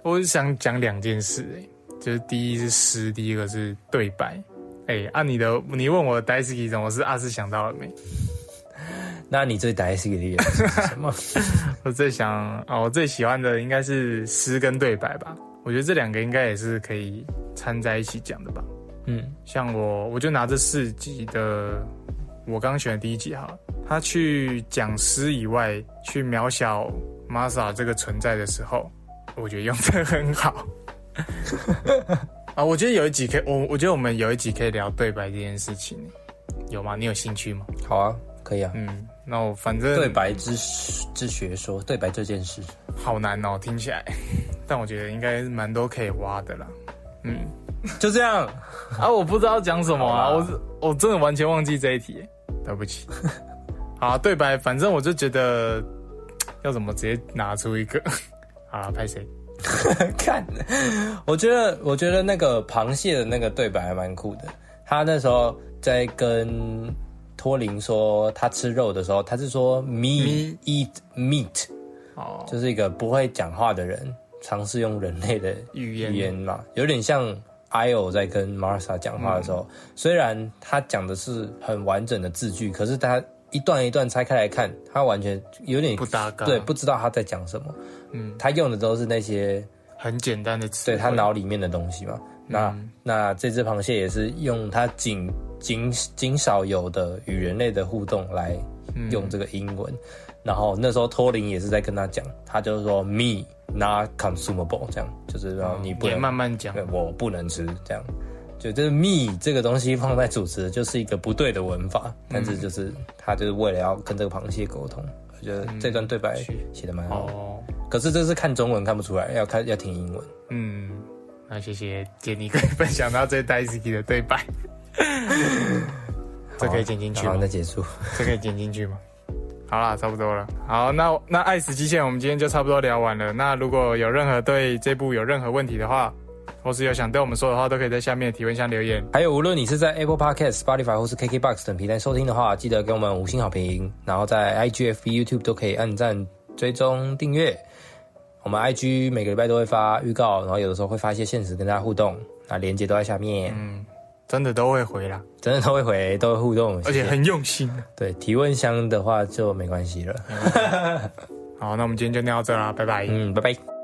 我是想讲两件事、欸，就是第一是诗，第一个是对白。哎、按、你的，你问我 Daisy 怎么是阿是想到了没？那你最打 S 的是什么？我最想哦，我最喜欢的应该是诗跟对白吧。我觉得这两个应该也是可以掺在一起讲的吧。嗯像我，我就拿这四集的，我刚选的第一集好了，他去讲诗以外，去渺小 Masa 这个存在的时候，我觉得用的很好。啊，我觉得有一集可以，我我觉得我们有一集可以聊对白这件事情，有吗？你有兴趣吗？好啊，可以啊。嗯，那我反正对白之之学说，对白这件事，好难哦，听起来，但我觉得应该是蛮多可以挖的啦。嗯，就这样。啊，我不知道讲什么啊，我是我真的完全忘记这一题耶，对不起。好，对白，反正我就觉得 要怎么直接拿出一个，好了，拍谁？看，我觉得，我觉得那个螃蟹的那个对白还蛮酷的。他那时候在跟托林说他吃肉的时候，他是说 me eat meat，哦，就是一个不会讲话的人尝试用人类的语言语言。嘛，有点像 IO 在跟 Martha 讲话的时候，虽然他讲的是很完整的字句，可是他一段一段拆开来看，他完全有点不搭嘎对，不知道他在讲什么。嗯，他用的都是那些很简单的词，对他脑里面的东西嘛。那、那这只螃蟹也是用它仅仅仅少有的与人类的互动来用这个英文。然后那时候托林也是在跟他讲，他就是说 me not consumable，这样就是说你不也能慢慢讲对，我不能吃这样。就这是 me 这个东西放在主词就是一个不对的文法，但是就是他就是为了要跟这个螃蟹沟通，我觉得这段对白写的蛮好可是这是看中文看不出来，要看要听英文。嗯，那谢谢杰尼可以分享到这 Daisy 的对白，这可以剪进去好，吗那？结束。这可以剪进去吗？好啦，差不多了。好，那那爱死机械我们今天就差不多聊完了。那如果有任何对这部有任何问题的话，或是有想对我们说的话，都可以在下面的提问箱留言。还有，无论你是在 Apple Podcast、Spotify 或是 KKBox 等平台收听的话，记得给我们五星好评。然后在 IG、FB、YouTube 都可以按赞、追踪、订阅。我们 IG 每个礼拜都会发预告，然后有的时候会发一些现实跟大家互动，那链接都在下面，嗯真的都会回啦，真的都会回，都会互动，而且很用心。对提问箱的话就没关系了。好，那我们今天就聊到这啦，拜拜。嗯，拜拜。